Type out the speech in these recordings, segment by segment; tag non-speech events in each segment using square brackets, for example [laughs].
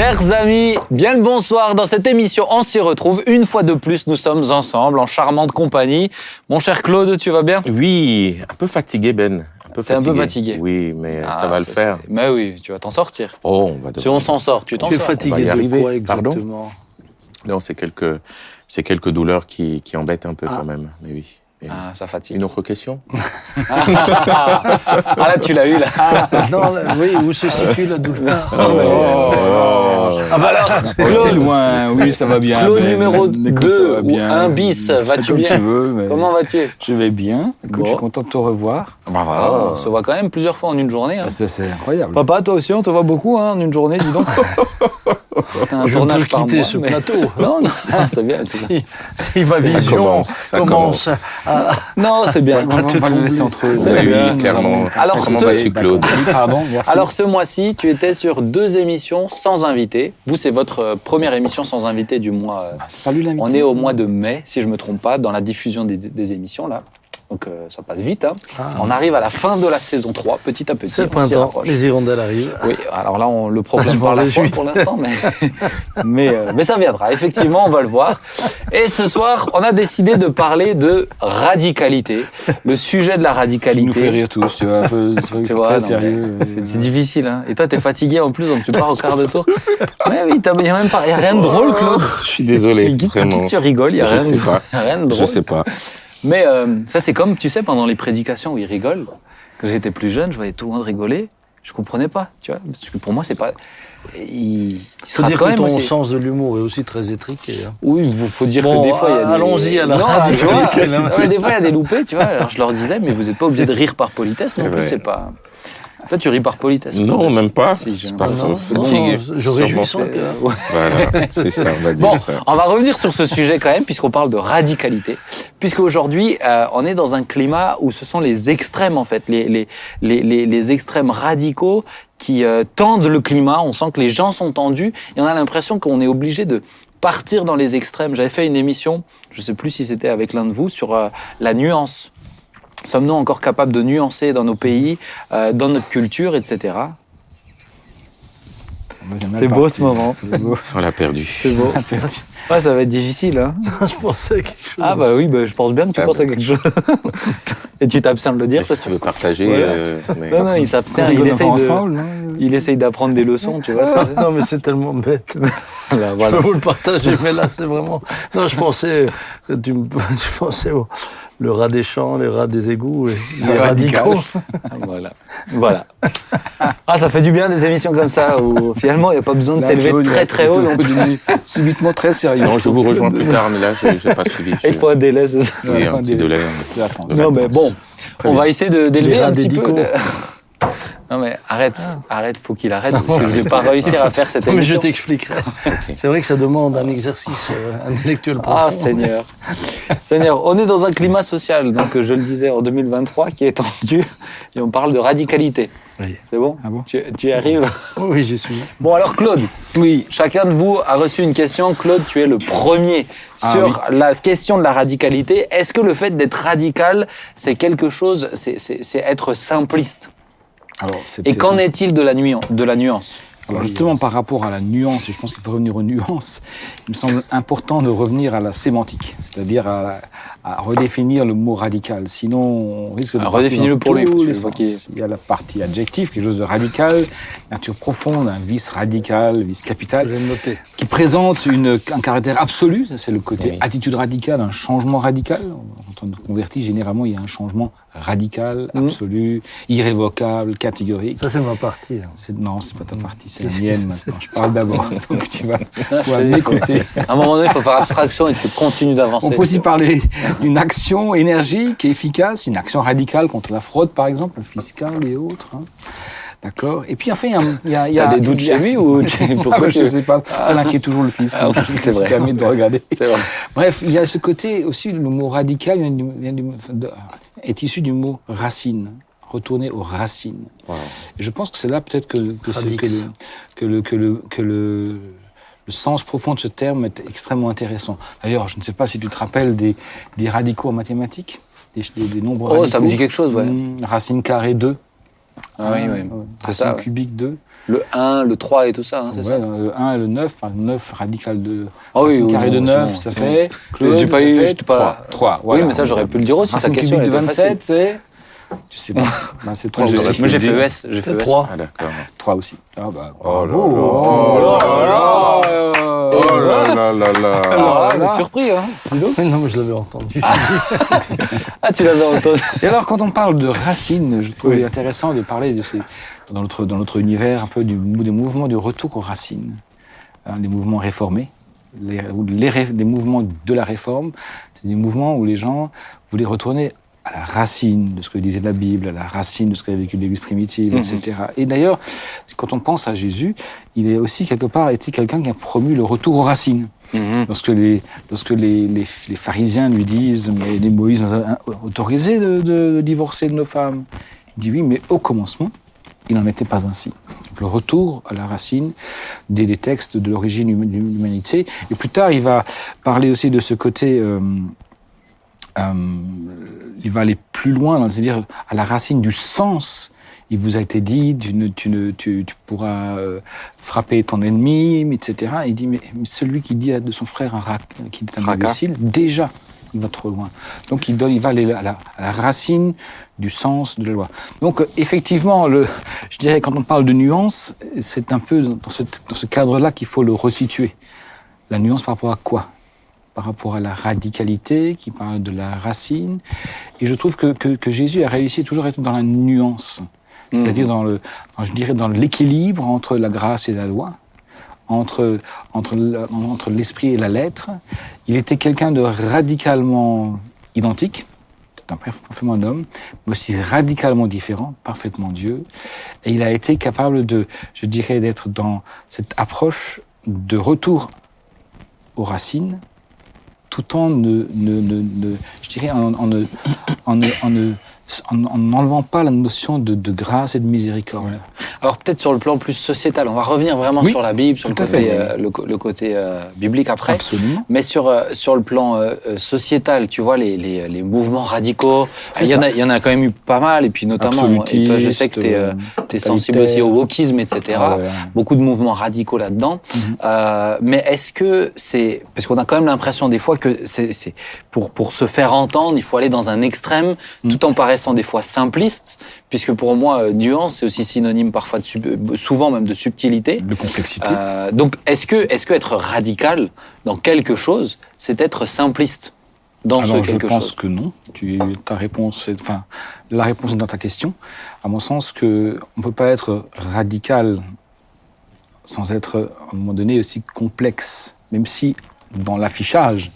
Chers amis, bien le bonsoir. Dans cette émission, on s'y retrouve. Une fois de plus, nous sommes ensemble en charmante compagnie. Mon cher Claude, tu vas bien? Oui, un peu fatigué Ben. Un peu T'es un peu fatigué. Oui, mais Ah, ça va le c'est- faire. Mais oui, tu vas t'en sortir. Oh, on va Si on s'en sort, tu t'en Tu es sors. Fatigué de arriver. quoi Pardon exactement? Non, c'est quelques, c'est quelques douleurs qui, qui embêtent un peu Ah. quand même. Mais oui. Ah, ça fatigue. Une autre question [laughs] ah là, tu l'as eu là. Non, là, oui, où se situe la douleur Ah bah alors, Oh, c'est loin, oui, ça va bien. Claude Ben. numéro Écoute, ça 2 va ou bien. 1 bis, vas-tu comme bien? tu veux, mais Comment vas-tu? Je vais bien. Écoute, Bon. je suis content de te revoir. Bah voilà, on se voit quand même plusieurs fois en une journée. hein. Ça, c'est incroyable. Papa, toi aussi, on te voit beaucoup hein, en une journée, dis donc. [laughs] T'as un Je tournage peux par quitter mois, ce mais- plateau. [laughs] Non, non, c'est bien. c'est bien. Si, si ma vision commence, ça commence, commence. à- [laughs] Non, c'est bien. on on va le laisser entre eux. Oui, bien. oui, clairement. Alors, Comment vas-tu, Claude pardon, merci. Alors ce mois-ci, tu étais sur deux émissions sans invité. Vous, c'est votre euh, première émission sans invité du mois. euh, Salut l'invité. On est au mois de mai, si je me trompe pas, dans la diffusion des, des émissions là. Donc euh, ça passe vite. hein. Ah. On arrive à la fin de la saison 3, petit à petit. C'est le printemps, les hirondelles arrivent. Oui, alors là, on le m'en par la foi pour l'instant, mais, [laughs] mais, euh, mais ça viendra. Effectivement, on va le voir. Et ce soir, on a décidé de parler de radicalité. Le sujet de la Qui radicalité. nous fait rire tous, tu vois, un peu, [laughs] Tu vois, très non, sérieux. C'est c'est difficile, hein. Et toi, t'es fatigué en plus, donc tu pars au quart de tour. [laughs] Mais oui, il n'y a même pas, y a rien de drôle, Claude. Je suis désolé, Qui vraiment. tu rigoles, il n'y a rien de drôle. Je sais pas. Mais euh, ça, c'est comme, tu sais, pendant les prédications où ils rigolent. Quand j'étais plus jeune, je voyais tout le monde rigoler. Je comprenais pas, tu vois. Parce que pour moi, c'est pas. Il, il faut dire quand que même ton aussi. sens de l'humour est aussi très étriqué. hein. Oui, il faut dire Bon, que des fois, il y a des... allons-y à la Non, tu vois, [laughs] des fois, il y a des loupés, tu vois. Alors, je leur disais, mais vous n'êtes pas obligé de rire par politesse non plus, c'est pas... Toi, tu ris par politesse. Non, même pas. Si. Non, fatigué. non, je réjouis. Ouais. Voilà, c'est ça, on va dire Bon, ça. on va revenir sur ce sujet quand même, puisqu'on parle de radicalité. Puisqu'aujourd'hui, euh, on est dans un climat où ce sont les extrêmes, en fait, les, les, les, les, les extrêmes radicaux qui euh, tendent le climat. On sent que les gens sont tendus et on a l'impression qu'on est obligé de partir dans les extrêmes. J'avais fait une émission, je sais plus si c'était avec l'un de vous, sur euh, la nuance. Sommes-nous encore capables de nuancer dans nos pays, euh, dans notre culture, etc. C'est beau, ce moment. Beau. [laughs] On l'a perdu. C'est beau. Ouais, ça va être difficile, hein [laughs] je pensais à quelque chose. Ah bah oui, bah, je pense bien que tu Ah penses bah. à quelque chose. [laughs] Et tu t'abstiens de le dire, Si ça tu veux partager. Euh, mais- Non, non, il s'abstient, il non il essaye d'apprendre des leçons, tu vois. ça. non, mais c'est tellement bête. Voilà, Je peux vous le partager, mais là, c'est vraiment. Non, je pensais, tu me- je pensais au le rat des champs, les rats des égouts, et [laughs] les radical. radicaux. voilà. [laughs] Voilà. Ah, ça fait du bien des émissions comme ça où finalement il n'y a pas besoin de s'élever très très haut. non plus. devenu Subitement très sérieux. Non, je vous rejoins plus tard, mais là, je n'ai pas suivi. [laughs] Et il faut un délai, c'est ça. Oui, un petit délai. Non, mais bon, on va essayer de- d'élever un rats petit peu. Non, mais arrête, arrête, faut qu'il arrête. Parce que je vais pas [laughs] réussir à faire cette Non, mais je émission. t'expliquerai. [laughs] C'est vrai que ça demande un exercice euh, intellectuel profond. Ah Seigneur, [laughs] Seigneur, on est dans un climat social, donc euh, je le disais en 2023, qui est tendu, et on parle de radicalité. Oui. C'est bon, Ah bon tu, tu y arrives Oui, j'y suis. Bon alors Claude, Oui, chacun de vous a reçu une question. Claude, tu es le premier Ah sur la question de la radicalité. Est-ce que le fait d'être radical, c'est quelque chose, c'est être simpliste? Alors c'est Et qu'en est-il de la nuance, de la nuance Alors justement, par rapport à la nuance, et je pense qu'il faut revenir aux [laughs] nuances, il me semble important de revenir à la sémantique, c'est-à-dire à, à redéfinir le mot radical. Sinon, on risque de redéfinis-le dans pour les sens. Il y a la partie adjective, quelque chose de radical, nature profonde, un vice radical, vice Je capital, vais le noter. qui présente une, un caractère absolu. Ça, c'est le côté Oui. attitude radicale, un changement radical. Quand on convertit, généralement, il y a un changement radical, Mhm. absolu, irrévocable, catégorique. Ça, c'est ma partie. hein. Non, c'est pas ta partie, c'est la [laughs] mienne maintenant. Je parle d'abord, [laughs] donc tu vas m'écouter. [laughs] À un moment donné, il faut faire abstraction et tu continues d'avancer. On peut aussi parler d'une action énergique et efficace, une action radicale contre la fraude, par exemple, fiscale et autres. hein. D'accord Et puis, enfin, il y a... il y a, il y a T'as des doutes il y a- chez lui ou [laughs] Ah, pourquoi tu- Je sais pas, ça l'inquiète toujours le fisc. Ah, [laughs] c'est ça vrai. permet de regarder. C'est vrai. Bref, il y a ce côté aussi, le mot radical vient du- vient du- de- est issu du mot racine, retourner aux racines. Wow. Et je pense que c'est là peut-être que, que, le, que, le, que, le, que le, le sens profond de ce terme est extrêmement intéressant. D'ailleurs, je ne sais pas si tu te rappelles des, des radicaux en mathématiques, des, des, des nombres Oh, radicaux. ça me dit quelque chose, ouais. Hmm, racine carrée 2. Ah oui, oui. Ouais, C'est Racine ça, ouais. cubique 2. Le 1, le 3 et tout ça, hein, c'est Ouais, ça le 1 et le 9, par exemple, 9 radical de Ah oui, oui, carré de bon, 9, c'est bon, ça fait. Claude, J'ai pas eu, fait j'étais pas- 3. Oui, mais ça, j'aurais pu le dire aussi. Racine question cubique de elle était facile. 27, c'est. Tu sais pas. Ben, c'est 3 Moi, j'ai- aussi. Moi, j'ai fait ES. J'ai fait C'est ES. 3. Ah, d'accord. 3 aussi. Ah bah, Oh là bravo. là. Oh là là. Oh là là là là. Alors là, là. on est surpris, hein. Non, mais je l'avais entendu. Ah, [laughs] tu l'avais entendu. Et alors, quand on parle de racines, je trouve Oui. intéressant de parler de ces, dans notre, dans notre univers un peu du, des mouvements du retour aux racines, Hein, les mouvements réformés, les mouvements de la réforme, c'est des mouvements où les gens voulaient retourner à la racine de ce que disait la Bible, à la racine de ce qu'avait vécu l'Église primitive, Mhm. etc. Et d'ailleurs, quand on pense à Jésus, il est aussi quelque part été quelqu'un qui a promu le retour aux racines. Mhm. Lorsque les, lorsque les, les, les pharisiens lui disent Mais les Moïse nous a autorisé de, de divorcer de nos femmes, il dit Oui, mais au commencement, il n'en était pas ainsi. Donc, le retour à la racine des, des textes de l'origine hum- de l'humanité. Et plus tard, il va parler aussi de ce côté. euh, il va aller plus loin, c'est-à-dire à la racine du sens. Il vous a été dit, tu, ne, tu, ne, tu, tu pourras euh, frapper ton ennemi, etc. Il dit, mais, mais celui qui dit de son frère un qu'il est un Raka. imbécile, déjà, il va trop loin. Donc il, donne, il va aller à la, à la racine du sens de la loi. Donc euh, effectivement, le, je dirais quand on parle de nuance, c'est un peu dans dans ce cadre-là qu'il faut le resituer. La nuance par rapport à quoi? Par rapport à la radicalité, qui parle de la racine. Et je trouve que, que, que Jésus a réussi toujours à être dans la nuance, c'est-à-dire dans le, dans, je dirais dans l'équilibre entre la grâce et la loi, entre, entre, entre l'esprit et la lettre. Il était quelqu'un de radicalement identique, parfaitement un homme, mais aussi radicalement différent, parfaitement Dieu. Et il a été capable de, je dirais, d'être dans cette approche de retour aux racines, tout en ne, ne, ne, ne- je dirais, en, en en en ne- en- en n'enlevant pas la notion de, de grâce et de miséricorde. Alors peut-être sur le plan plus sociétal, on va revenir vraiment Oui, sur la Bible, sur le tout à côté, fait. euh, le, côté euh, biblique après. Absolument. Mais sur, euh, sur le plan euh, sociétal, tu vois, les, les, les mouvements radicaux, il y, en a, il y en a quand même eu pas mal, et puis notamment, et toi, je sais que tu es, sensible aussi au wokisme, etc. Ah ouais. Beaucoup de mouvements radicaux là-dedans. Mhm. Mais est-ce que c'est... Parce qu'on a quand même l'impression des fois que c'est, c'est pour, pour se faire entendre, il faut aller dans un extrême, Mhm. tout en paraissant des fois simpliste, puisque pour moi, euh, nuance, c'est aussi synonyme parfois, de sub- euh, souvent même de subtilité. de complexité. Euh, donc, est-ce que, est-ce que être radical dans quelque chose, c'est être simpliste dans Alors, ce je quelque pense chose? que non. Tu, ta réponse, est- enfin, la réponse est dans ta question. À mon sens, que on peut pas être radical sans être, à un moment donné, aussi complexe. Même si, dans l'affichage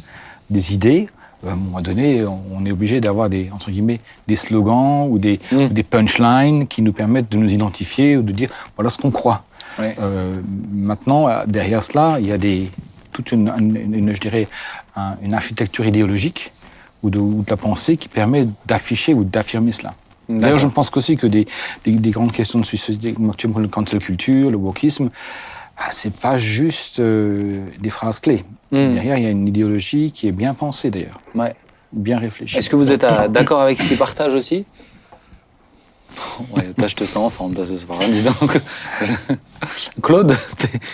des idées, à un moment donné, on est obligé d'avoir des, entre guillemets, des slogans ou des, Mm. ou des punchlines qui nous permettent de nous identifier ou de dire voilà ce qu'on croit. Ouais. Euh, maintenant, euh, derrière cela, il y a des, toute une, une- une- je dirais, un- une architecture idéologique ou de, ou de la pensée qui permet d'afficher ou d'affirmer cela. D'ailleurs, je pense qu'aussi que des, des, des grandes questions de société, comme le cancel culture, le wokisme, ah, c'est pas juste euh, des phrases clés. Mm. Derrière, il y a une idéologie qui est bien pensée d'ailleurs, Ouais. bien réfléchie. Est-ce que vous êtes [coughs] d'accord avec ce qu'il partage aussi? Ouais, toi, je te sens toi, c'est pas rien, dis donc. [laughs] Claude,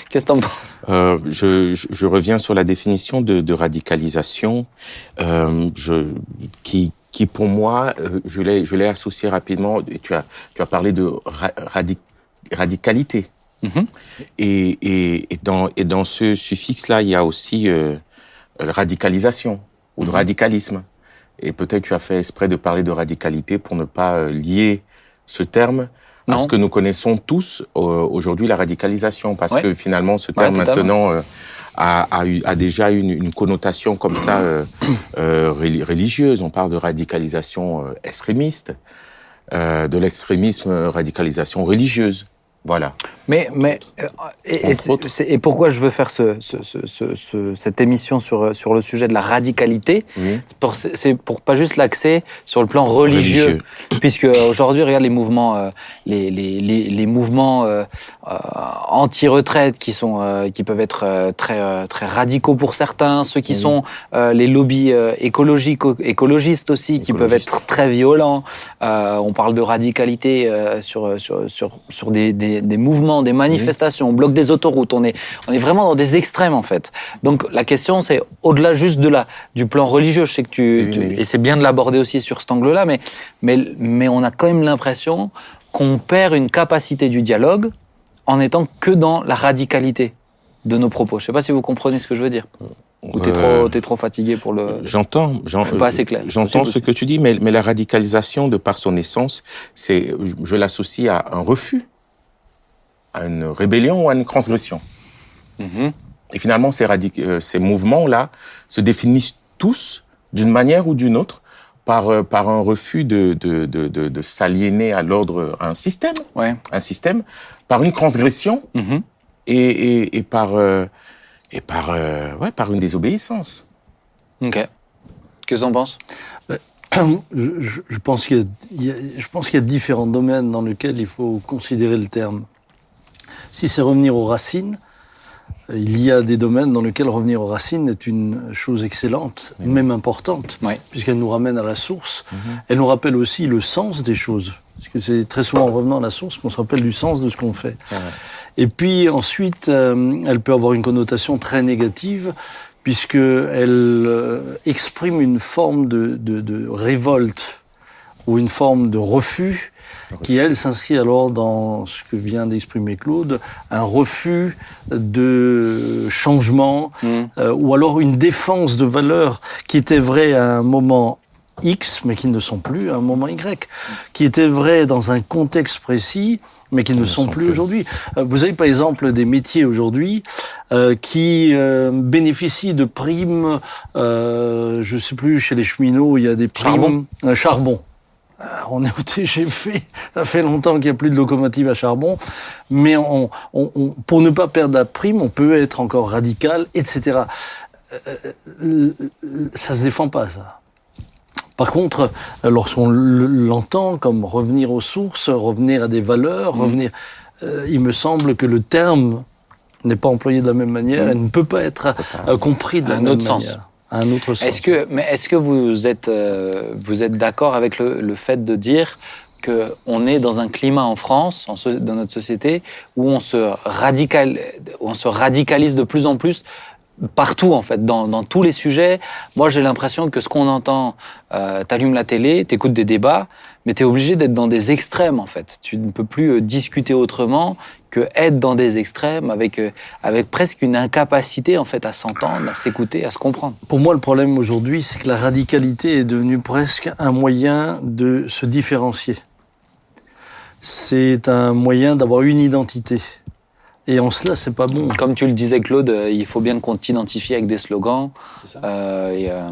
qu'est-ce que t'en penses? Euh, je, je, je reviens sur la définition de, de radicalisation, euh, je, qui, qui pour moi, euh, je l'ai, je l'ai associé rapidement. et Tu as, tu as parlé de ra- radi- radicalité. Mhm. Et, et, et dans, et dans ce suffixe-là, il y a aussi euh, radicalisation ou de radicalisme. Et peut-être tu as fait exprès de parler de radicalité pour ne pas euh, lier ce terme à ce que nous connaissons tous euh, aujourd'hui, la radicalisation, parce Ouais. que finalement, ce terme maintenant euh, a, a, eu, a déjà une, une connotation comme ça euh, euh, reli- religieuse. On parle de radicalisation euh, extrémiste, euh, de l'extrémisme, euh, radicalisation religieuse. Voilà. Mais, mais euh, et, pourquoi je veux faire ce, ce- ce- ce- ce- cette émission sur, sur le sujet de la radicalité. C'est pour- pas juste l'accès sur le plan religieux, Religieux. [clears throat] puisque aujourd'hui, regarde les mouvements, euh, les, les, les, les mouvements euh, euh, anti-retraite qui sont, euh, qui peuvent être euh, très, euh, très radicaux pour certains, ceux qui sont euh, les lobbies euh, écologiques, écologistes aussi, qui peuvent être très violents. Euh, on parle de radicalité euh, sur, sur, sur, sur des, des, des mouvements, des manifestations, on bloque des autoroutes. On est, on est vraiment dans des extrêmes en fait. Donc la question c'est au-delà juste de la, du plan religieux. Je sais que tu, Oui, tu- oui, oui. et c'est bien de l'aborder aussi sur cet angle-là, mais, mais, mais on a quand même l'impression qu'on perd une capacité du dialogue en étant que dans la radicalité de nos propos. Je sais pas si vous comprenez ce que je veux dire. Ou t'es Euh, trop, trop fatigué pour le. J'entends, j'en- Je suis pas assez clair. J'entends ce que tu dis, mais, mais la radicalisation, de par son essence, c'est, je l'associe à un refus, à une rébellion ou à une transgression. Mhm. Et finalement, ces, euh, ces mouvements-là se définissent tous, d'une manière ou d'une autre, par, euh, par un refus de, de, de, de, de s'aliéner à l'ordre, à un système, Ouais. un système, par une transgression Mhm. et, et, et par, euh, et par, euh, ouais, par une désobéissance. Ok. Qu'est-ce que t'en penses? [clears throat] Je, je- je pense qu'il y a- il y a, je pense qu'il y a différents domaines dans lesquels il faut considérer le terme. Si c'est revenir aux racines, euh, il y a des domaines dans lesquels revenir aux racines est une chose excellente, même importante, Oui. puisqu'elle nous ramène à la source. Elle nous rappelle aussi le sens des choses. Parce que c'est très souvent en revenant à la source qu'on se rappelle du sens de ce qu'on fait. Et puis ensuite, euh, elle peut avoir une connotation très négative puisque elle euh, exprime une forme de, de, de révolte ou une forme de refus qui, elle, s'inscrit alors dans ce que vient d'exprimer Claude, un refus de changement Mhm. euh, ou alors une défense de valeurs qui étaient vraies à un moment X, mais qui ne sont plus à un moment Y, qui étaient vraies dans un contexte précis, mais qui ne sont, sont plus plus. aujourd'hui. Euh, Vous avez par exemple des métiers aujourd'hui euh, qui euh, bénéficient de primes, euh, je sais plus, chez les cheminots, il y a des primes... Charbon. Un charbon. Euh, On est au TGV, ça fait longtemps qu'il n'y a plus de locomotive à charbon, mais on, on- on- pour ne pas perdre la prime, on peut être encore radical, etc. Euh, euh, ça se défend pas, ça. Par contre, euh, lorsqu'on l'entend comme revenir aux sources, revenir à des valeurs, Mm. revenir, euh, il me semble que le terme n'est pas employé de la même manière et ne peut pas être euh, compris de la Un même autre sens. manière. Un autre. Est-ce que, mais est-ce que vous êtes, euh, vous êtes d'accord avec le, le fait de dire que on est dans un climat en France, en so- dans notre société, où on se radical, on se radicalise de plus en plus partout en fait, dans, dans tous les sujets? Moi, j'ai l'impression que ce qu'on entend, euh, t'allumes la télé, t'écoutes des débats, mais t'es obligé d'être dans des extrêmes en fait. Tu ne peux plus euh, discuter autrement que être dans des extrêmes avec euh, avec presque une incapacité en fait à s'entendre, à s'écouter, à se comprendre. Pour moi, le problème aujourd'hui, c'est que la radicalité est devenue presque un moyen de se différencier. C'est un moyen d'avoir une identité. Et en cela, c'est pas bon. Comme tu le disais, Claude, euh, il faut bien qu'on t'identifie avec des slogans. C'est ça. Euh, et, euh,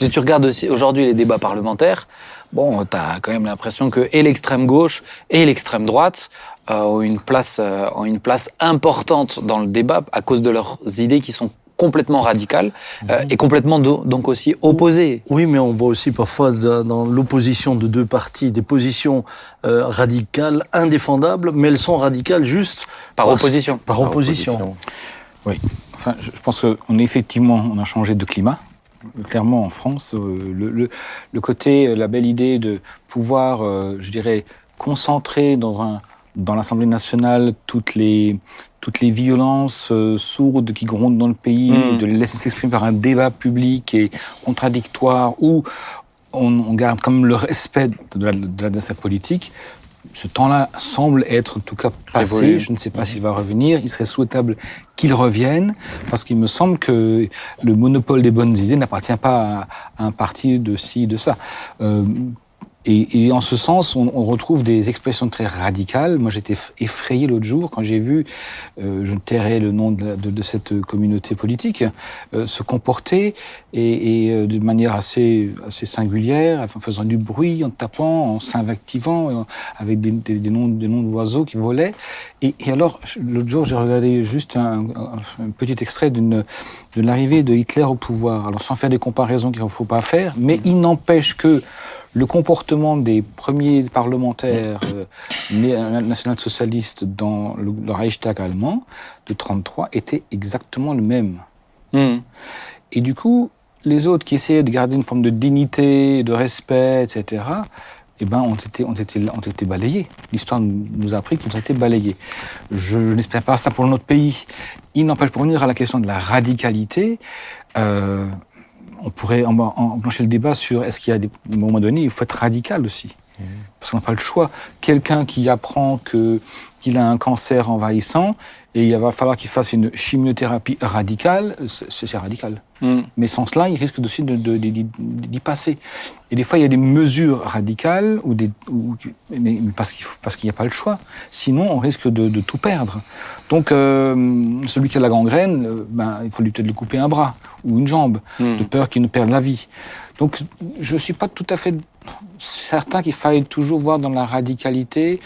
si tu regardes aussi aujourd'hui les débats parlementaires, bon, tu as quand même l'impression que et l'extrême gauche et l'extrême droite ont, une place, euh, ont une place importante dans le débat à cause de leurs idées qui sont complètement radicales euh, et complètement do- donc aussi opposées. Oui, mais on voit aussi parfois dans l'opposition de deux partis des positions euh, radicales, indéfendables, mais elles sont radicales juste Par opposition. Par opposition. Oui. Enfin, je, je pense qu'on effectivement, on a changé de climat. Clairement, en France, euh, le, le, le côté, euh, la belle idée de pouvoir, euh, je dirais, concentrer dans un dans l'Assemblée nationale toutes les toutes les violences euh, sourdes qui grondent dans le pays, Mm. de les laisser s'exprimer par un débat public et contradictoire où on, on garde comme le respect de la, de la, de sa politique. Ce temps-là semble être en tout cas passé. Je ne sais pas s'il va revenir. Il serait souhaitable qu'il revienne parce qu'il me semble que le monopole des bonnes idées n'appartient pas à, à un parti de ci, de ça. Euh, Et, et, en ce sens, on, on, retrouve des expressions très radicales. Moi, j'étais effrayé l'autre jour quand j'ai vu, euh, je tairai le nom de, de, de cette communauté politique, euh, se comporter et, et, euh, de manière assez, assez singulière, en faisant du bruit, en tapant, en s'invectivant, avec des, des, des, noms, des noms d'oiseaux qui volaient. Et, et alors, l'autre jour, j'ai regardé juste un, un, petit extrait de l'arrivée de Hitler au pouvoir. Alors, sans faire des comparaisons qu'il ne faut pas faire, mais il n'empêche que le comportement des premiers parlementaires euh, national-socialistes dans le, le, Reichstag allemand de 33 était exactement le même. Mmh. Et du coup, les autres qui essayaient de garder une forme de dignité, de respect, etc., eh ben, ont été, ont été, ont été balayés. L'histoire nous a appris qu'ils ont été balayés. Je, je n'espère pas ça pour notre pays. Il n'empêche, pour revenir à la question de la radicalité, euh, on pourrait enclencher le débat sur est-ce qu'il y a des moments donnés, il faut être radical aussi. Mmh. Parce qu'on n'a pas le choix. Quelqu'un qui apprend que qu'il a un cancer envahissant et il va falloir qu'il fasse une chimiothérapie radicale, c'est radical. Mm. Mais sans cela, il risque aussi d'y de, de, de, passer. Et des fois, il y a des mesures radicales, ou des, ou, mais parce qu'il parce qu'il n'y a pas le choix. Sinon, on risque de, tout perdre. Donc, euh, celui qui a la gangrène, ben, il faut lui peut-être lui couper un bras ou une jambe, mm. de peur qu'il ne perde la vie. Donc, je ne suis pas tout à fait certain qu'il faille toujours voir dans la radicalité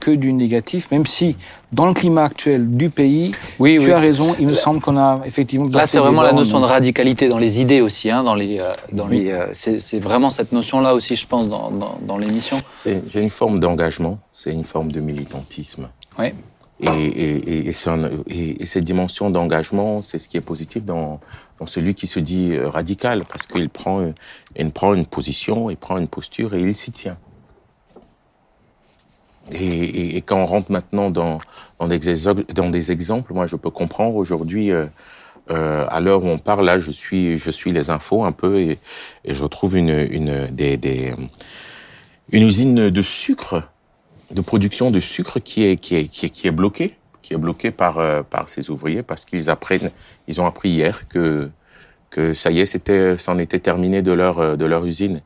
que du négatif, même si dans le climat actuel du pays, oui, tu oui. as raison, il me semble qu'on a effectivement... Là, c'est vraiment la notion de radicalité dans les idées aussi, hein, dans les, euh, dans oui. les, euh, c'est vraiment cette notion-là aussi, je pense, dans, dans, dans l'émission. C'est une forme d'engagement, c'est une forme de militantisme. Oui. Et, et, et, un, et, cette dimension d'engagement, c'est ce qui est positif dans, dans celui qui se dit euh, radical, parce qu'il prend, il prend une position, il prend une posture et il s'y tient. Et, quand on rentre maintenant dans, dans, des, exemples, moi je peux comprendre aujourd'hui, euh, euh, à l'heure où on parle, là je suis, je suis les infos un peu et, je trouve une, une, des, des, une usine de sucre, de production de sucre qui est, qui est, qui est, qui est bloquée, qui est bloquée par, euh, par ces ouvriers parce qu'ils apprennent, ils ont appris hier que, que ça y est, c'était, c'en était terminé de leur, de leur usine.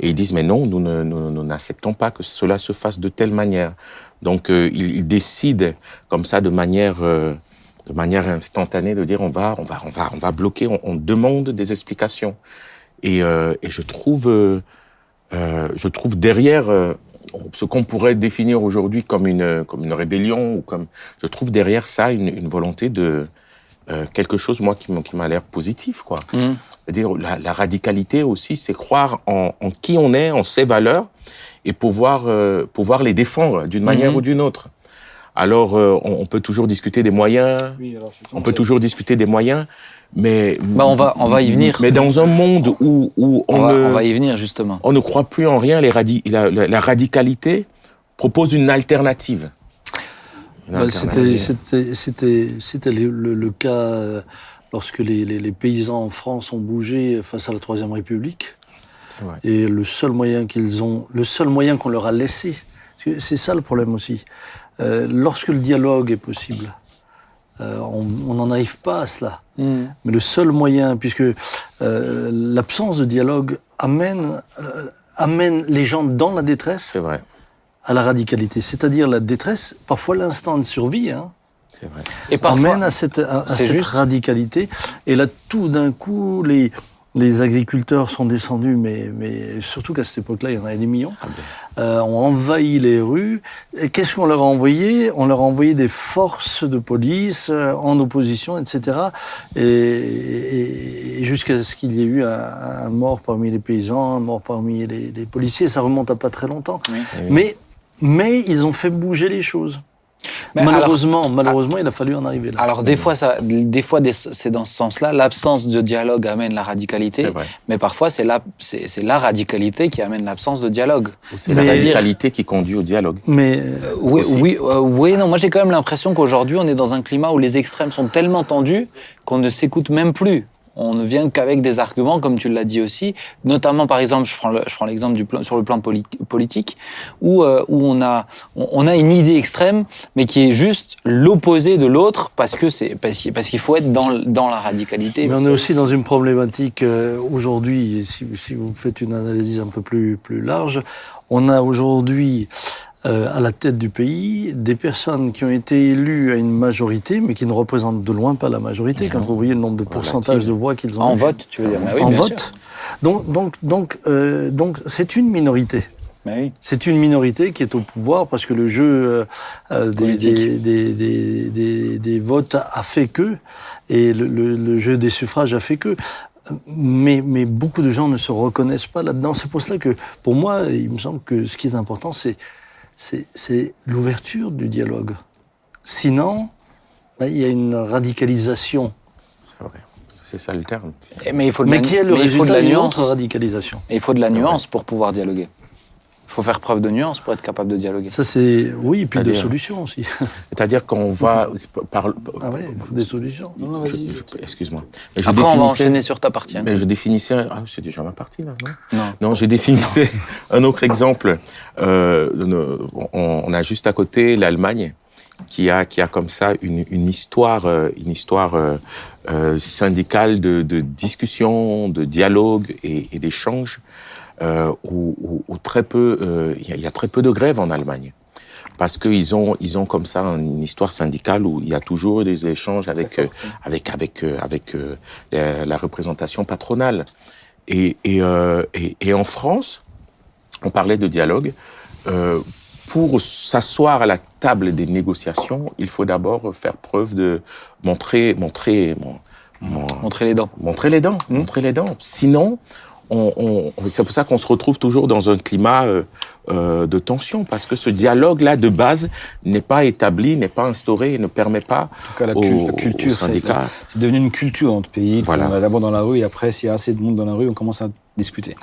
Et ils disent, mais non, nous n'acceptons pas que cela se fasse de telle manière. Donc, euh, ils, ils, décident comme ça de manière, euh, de manière instantanée de dire, on va, on va, on va, on va bloquer, on, on demande des explications. Et, euh, et je trouve, euh, je trouve derrière ce qu'on pourrait définir aujourd'hui comme une, comme une rébellion ou comme, je trouve derrière ça une, une volonté de quelque chose, moi, qui m'a l'air positif, quoi. Mmh dire la, la, radicalité aussi, c'est croire en, en, qui on est, en ses valeurs, et pouvoir euh, pouvoir les défendre d'une manière mmh. ou d'une autre. Alors, euh, on, on, peut toujours discuter des moyens. Oui, alors, on peut toujours discuter des moyens, mais bah on va on va y venir. Mais dans un monde où où on, on va, ne on va y venir justement. On ne croit plus en rien. Les radi la, la, la radicalité propose une alternative. Bah, c'était c'était c'était le, le, le, cas euh, lorsque les, les, les, paysans en France ont bougé face à la Troisième République. Ouais. Et le seul moyen qu'ils ont, le seul moyen qu'on leur a laissé, c'est ça le problème aussi. Euh, lorsque le dialogue est possible, euh, on n'en arrive pas à cela. Mm. Mais le seul moyen, puisque euh, l'absence de dialogue amène, euh, amène les gens dans la détresse à la radicalité. C'est-à-dire la détresse, parfois l'instant de survie. Hein, Vrai. Et parfois, amène à cette, à, à cette radicalité. Et là, tout d'un coup, les, les agriculteurs sont descendus, mais, mais surtout qu'à cette époque-là, il y en avait des millions, ah euh, ont envahi les rues. Qu'est-ce qu'on leur a envoyé? On leur a envoyé des forces de police euh, en opposition, etc. Et, et, et jusqu'à ce qu'il y ait eu un, un, mort parmi les paysans, un mort parmi les, les, policiers. Ça remonte à pas très longtemps. Oui. Mais, mais ils ont fait bouger les choses. Mais malheureusement, alors, malheureusement, il a fallu en arriver là. Alors des fois, ça, des fois, c'est dans ce sens-là. L'absence de dialogue amène la radicalité, mais parfois c'est la, c'est la radicalité qui amène l'absence de dialogue. C'est la radicalité qui conduit au dialogue. Mais euh, oui, oui, euh, oui, non. Moi, j'ai quand même l'impression qu'aujourd'hui, on est dans un climat où les extrêmes sont tellement tendus qu'on ne s'écoute même plus. On ne vient qu'avec des arguments, comme tu l'as dit aussi, notamment par exemple, je prends, l'exemple plan, sur le plan poli- politique, où, euh, où on, a, on, on a une idée extrême, mais qui est juste l'opposé de l'autre, parce que c'est parce qu'il parce qu'il faut être dans, la radicalité. Mais on est aussi dans une problématique euh, aujourd'hui, si, si vous faites une analyse un peu plus, plus large, on a aujourd'hui euh, à la tête du pays des personnes qui ont été élues à une majorité, mais qui ne représentent de loin pas la majorité, quand vous voyez le nombre de pourcentages de voix qu'ils ont En eu. vote, tu veux dire Mais oui, en vote. sûr. Donc, donc, donc, euh, donc, c'est une minorité. Oui. C'est une minorité qui est au pouvoir parce que le jeu euh, euh, des, Politique. des, des, des, des- des votes a fait que, et le, le- le jeu des suffrages a fait que. Mais, mais beaucoup de gens ne se reconnaissent pas là-dedans. C'est pour cela que, pour moi, il me semble que ce qui est important, c'est, c'est, l'ouverture du dialogue. Sinon, ben, il y a une radicalisation. C'est vrai. C'est ça le terme. Et- Mais il faut de Mais la, qui est le résultat la d'une nuance. autre radicalisation Et il faut de la nuance pour pouvoir dialoguer. Il faut faire preuve de nuance pour être capable de dialoguer. Ça, c'est. Oui, et puis de solutions aussi. [laughs] C'est-à-dire qu'on va par, Ah ouais, il faut des solutions. Non, non, je- vas-y. je- excuse-moi. Mais je Après, on va définissais- enchaîner sur ta partie. hein. Mais je définissais. Ah, c'est déjà ma partie là, non? Non. Non, j'ai définissé un autre exemple. Euh, on a juste à côté l'Allemagne, qui a qui a comme ça une, une histoire, euh, une histoire euh, euh, syndicale de, de discussion, de dialogue et, et d'échange, euh, où, où- où très peu, euh, il y, a- il y a très peu de grèves en Allemagne. Parce qu'ils ont, ils ont comme ça une histoire syndicale où il y a toujours des échanges avec, euh, avec, avec, euh, avec euh, la, la représentation patronale. Et, et, euh, et, et en France, on parlait de dialogue. Euh, pour s'asseoir à la table des négociations, il faut d'abord faire preuve de montrer, montrer, mon- mon- Montrer les dents. montrer les dents, Mmh. montrer les dents. Sinon, on, on- c'est pour ça qu'on se retrouve toujours dans un climat euh, euh, de tension, parce que ce dialogue-là de base n'est pas établi, n'est pas instauré, et ne permet pas En tout cas, la, aux, la aux culture, c'est syndicats. c'est devenu une culture dans notre pays. Voilà. On va d'abord dans la rue et après, s'il y a assez de monde dans la rue, on commence à discuter.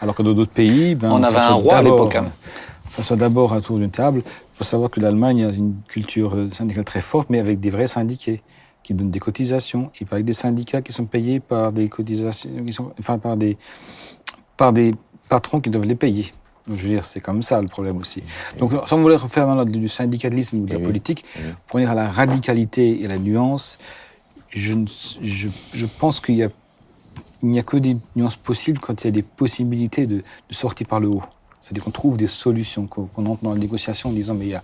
Alors que dans d'autres pays, ben, On ça avait un soit roi à l'époque. hein. Ça soit d'abord autour d'une table. Il faut savoir que l'Allemagne a une culture euh, syndicale très forte, mais avec des vrais syndiqués qui donnent des cotisations et pas avec des syndicats qui sont payés par des cotisations, qui sont, enfin par des, par des patrons qui doivent les payer. Donc, je veux dire, c'est comme ça le problème aussi. Donc, sans vouloir refaire maintenant du syndicalisme ou de la politique, pour venir à la radicalité et la nuance, je, je, je pense qu'il y a, il n'y a que des nuances possibles quand il y a des possibilités de, de sortir par le haut. C'est-à-dire qu'on trouve des solutions, qu'on qu'on entre dans la négociation en disant, mais il y a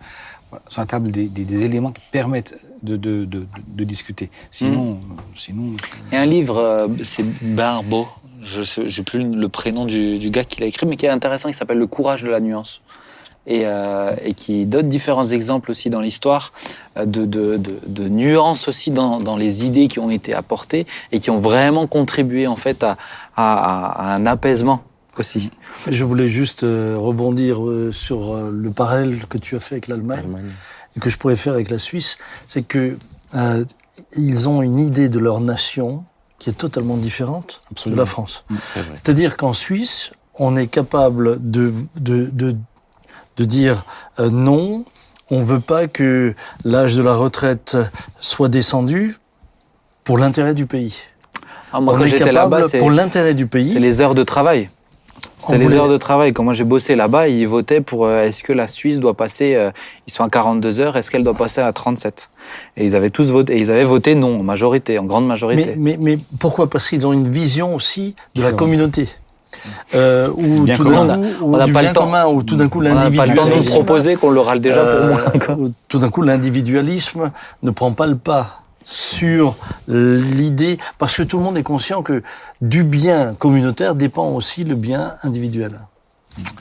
voilà, sur la table des, des- des éléments qui permettent de, de, de, de discuter. Sinon, sinon Il y a un livre, euh, c'est Barbeau, je n'ai plus le prénom du, du gars qui l'a écrit, mais qui est intéressant, qui s'appelle Le courage de la nuance. Et, euh, et qui donne différents exemples aussi dans l'histoire euh, de, de, de, de nuances aussi dans, dans les idées qui ont été apportées et qui ont vraiment contribué en fait à, à, à un apaisement aussi. Je voulais juste rebondir sur le parallèle que tu as fait avec l'Allemagne Allemagne. Et que je pourrais faire avec la Suisse, c'est que euh, ils ont une idée de leur nation qui est totalement différente Absolument. de la France. C'est vrai. C'est-à-dire qu'en Suisse, on est capable de, de, de, de dire euh, non, on veut pas que l'âge de la retraite soit descendu pour l'intérêt du pays. Ah, moi, on quand est capable là-bas, c'est pour l'intérêt du c'est pays. les heures de travail. C'était les voulait- heures de travail. Quand moi j'ai bossé là-bas, ils votaient pour euh, est-ce que la Suisse doit passer, euh, ils sont à 42 heures, est-ce qu'elle doit passer à 37 Et ils avaient tous voté, et ils avaient voté non, en majorité, en grande majorité. Mais, mais, mais pourquoi? Parce qu'ils ont une vision aussi de la communauté. Euh, où Bien tout commun. d'un coup, On n'a pas le temps. commun, où tout d'un coup On n'a pas le temps de nous l'individualisme, proposer qu'on le râle déjà pour moi. quoi. où tout d'un coup l'individualisme ne prend pas le pas sur l'idée, parce que tout le monde est conscient que du bien communautaire dépend aussi le bien individuel.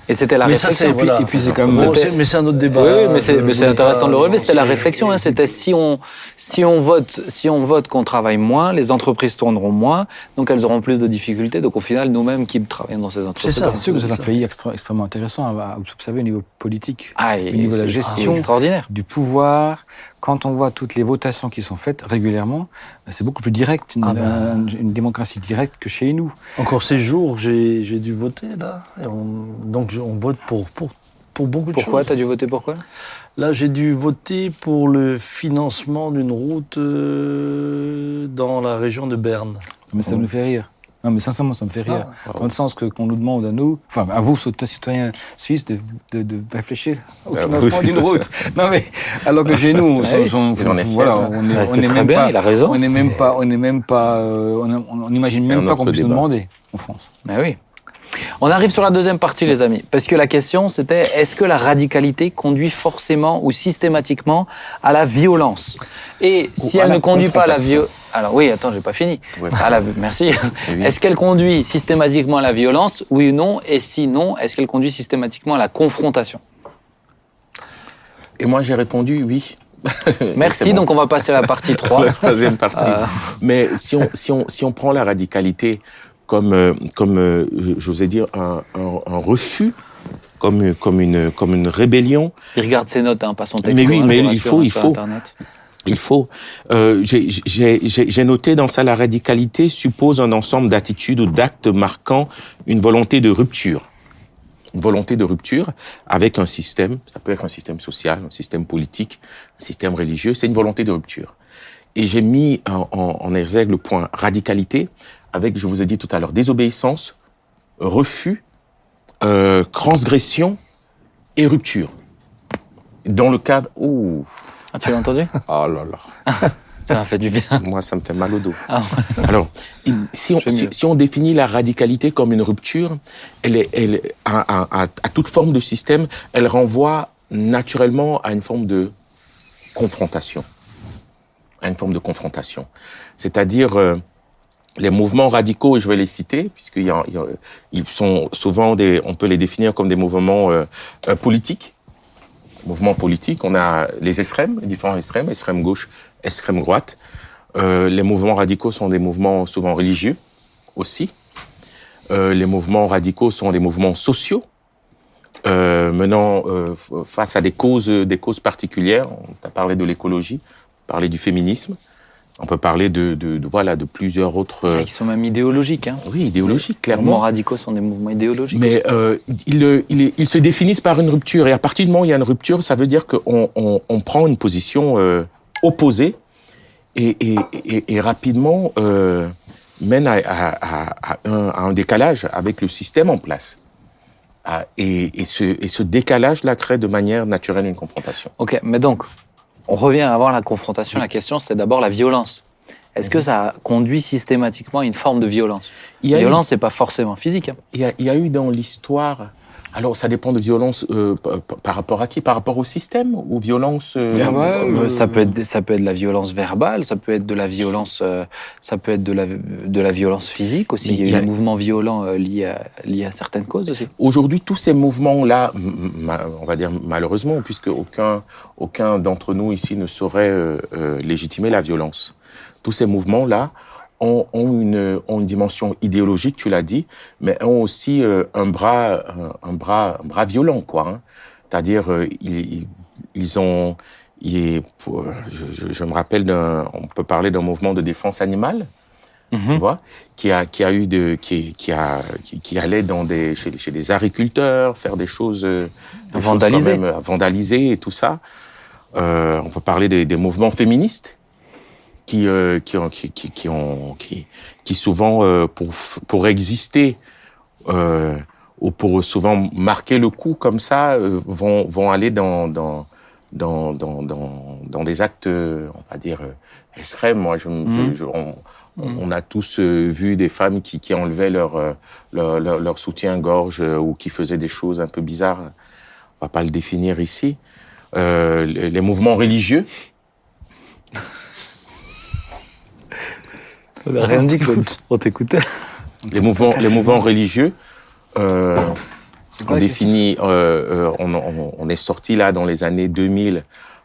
Et c'était la Mais ça, réflexion. c'est- voilà. et puis c'est comme- Bon, C'était- c'est- mais c'est un autre débat. Oui, oui, mais c'est intéressant de le relever. C'était la réflexion. Hein, c'était si on si on vote si on vote qu'on travaille moins, les entreprises tourneront moins, donc elles auront plus de difficultés. Donc au final, nous-mêmes qui travaillons dans ces entreprises, ça. c'est sûr que c'est un ça. pays extra- extrêmement intéressant à, à observer au niveau politique. ah, et Au niveau de la gestion. extraordinaire. du pouvoir, quand on voit toutes les votations qui sont faites régulièrement, c'est beaucoup plus direct, une, Ah ben. une démocratie directe que chez nous. Encore ces jours, j'ai j'ai dû voter là. Et on- donc on vote pour, pour, pour beaucoup de Pourquoi choses. T'as dû voter pourquoi Là, j'ai dû voter pour le financement d'une route euh, dans la région de Berne. Mais ça nous fait rire. Non, mais sincèrement, ça me fait rire. Dans le sens que qu'on nous demande à nous, enfin à vous, citoyens suisses, de, de, de réfléchir au Ah, financement oui. d'une route. [laughs] Non mais alors que chez nous, on, Ouais, on- est voilà, on est, Bah, on est même bien, pas, il a raison. on n'est même pas, on n'est même pas, euh, on n'imagine même pas qu'on puisse nous demander en France. Ah oui. On arrive sur la deuxième partie, les amis. Parce que la question, c'était est-ce que la radicalité conduit forcément ou systématiquement à la violence? Et si elle ne conduit pas à la violence. Alors oui, attends, j'ai pas fini. Ouais. À la- Merci. [laughs] Oui. Est-ce qu'elle conduit systématiquement à la violence Oui ou non? Et si non, est-ce qu'elle conduit systématiquement à la confrontation? Et moi, j'ai répondu oui. [laughs] Merci, bon. donc on va passer à la partie 3. [laughs] la troisième partie. Euh. Mais si on, si, on, si on prend la radicalité comme, euh, comme euh, j'osais dire, un, un, un refus, comme, comme, une, comme une rébellion, Il regarde ses notes, hein, pas son texte. Mais oui, hein, mais il faut, hein, il faut. Internet. il faut. Euh, j'ai noté dans ça la radicalité suppose un ensemble d'attitudes ou d'actes marquant une volonté de rupture. Une volonté de rupture avec un système, ça peut être un système social, un système politique, un système religieux, c'est une volonté de rupture. Et j'ai mis en, en, en exergue le point radicalité avec, je vous ai dit tout à l'heure, désobéissance, refus, euh, transgression et rupture. Dans le cadre... Ouh, Ah, tu l'as entendu oh [laughs] là là. [laughs] Ça m'a fait du bien. [laughs] Moi, ça me fait mal au dos. Ah, Alors, si on, si, si définit la radicalité comme une rupture, elle est, elle, à- à- à toute forme de système, elle renvoie naturellement à une forme de confrontation. À une forme de confrontation. C'est-à-dire, euh, les mouvements radicaux, je vais les citer, puisqu'ils ils sont souvent des, on peut les définir comme des mouvements euh, politiques. Mouvements politiques, on a les extrêmes, les différents extrêmes, extrême gauche, extrême droite. Euh, les mouvements radicaux sont des mouvements souvent religieux aussi. Euh, les mouvements radicaux sont des mouvements sociaux, euh, menant euh, face à des causes, des causes particulières. On a parlé de l'écologie, on a parlé du féminisme. On peut parler de, de, de- voilà de plusieurs autres. euh, Ils sont même idéologiques. Hein. oui, idéologiques Les mouvements clairement. radicaux sont des mouvements idéologiques. Mais euh, ils, ils, ils se définissent par une rupture. Et à partir du moment où il y a une rupture, ça veut dire qu'on on, on prend une position euh, opposée et, et, et, et rapidement euh, mène à, à, à, à un, à un décalage avec le système en place. Ah, et, et, ce, et ce décalage-là crée de manière naturelle une confrontation. Ok, mais donc, on revient avant la confrontation. La question, c'était d'abord la violence. Est-ce que ça conduit systématiquement à une forme de violence? La eu- violence, c'est pas forcément physique. hein. Il y a, il y a eu dans l'histoire. Alors, ça dépend de violence euh, par, rapport à qui? Par rapport au système ou violence euh, Verbale, Euh, Euh, Ça peut être, ça peut être de la violence verbale, ça peut être de la violence, ça peut être de la, de la violence physique aussi. Il y a eu des mouvements violents liés, à, liés à certaines causes aussi. Aujourd'hui, tous ces mouvements-là, on va dire malheureusement, puisque aucun, aucun d'entre nous ici ne saurait légitimer la violence. Tous ces mouvements-là ont, ont une, ont une dimension idéologique, tu l'as dit, mais ont aussi euh, un bras, un, un bras, un bras violent, quoi. hein. C'est-à-dire, euh, ils, ils ont, il est, pour- je, je- me rappelle d'un, on peut parler d'un mouvement de défense animale tu vois, qui a qui a eu de qui qui a qui, qui allait dans des chez, chez des agriculteurs faire des choses euh, des Vandaliser. même, euh, vandaliser et tout ça. Euh, on peut parler des, des mouvements féministes qui euh, qui ont qui, qui, qui ont qui qui souvent euh, pour pour exister euh, ou pour souvent marquer le coup comme ça vont vont aller dans dans dans dans dans, des actes on va dire extrêmes moi je, je- je- on, on a tous vu des femmes qui, qui enlevaient leur, leur, leur, leur soutien-gorge ou qui faisaient des choses un peu bizarres. On va pas le définir ici. Euh, les mouvements religieux. On n'a rien dit, Claude. On t'écoutait. Les mouvements, les mouvements religieux. Euh, on définit, euh, euh, on, on, on est sorti là dans les années 2000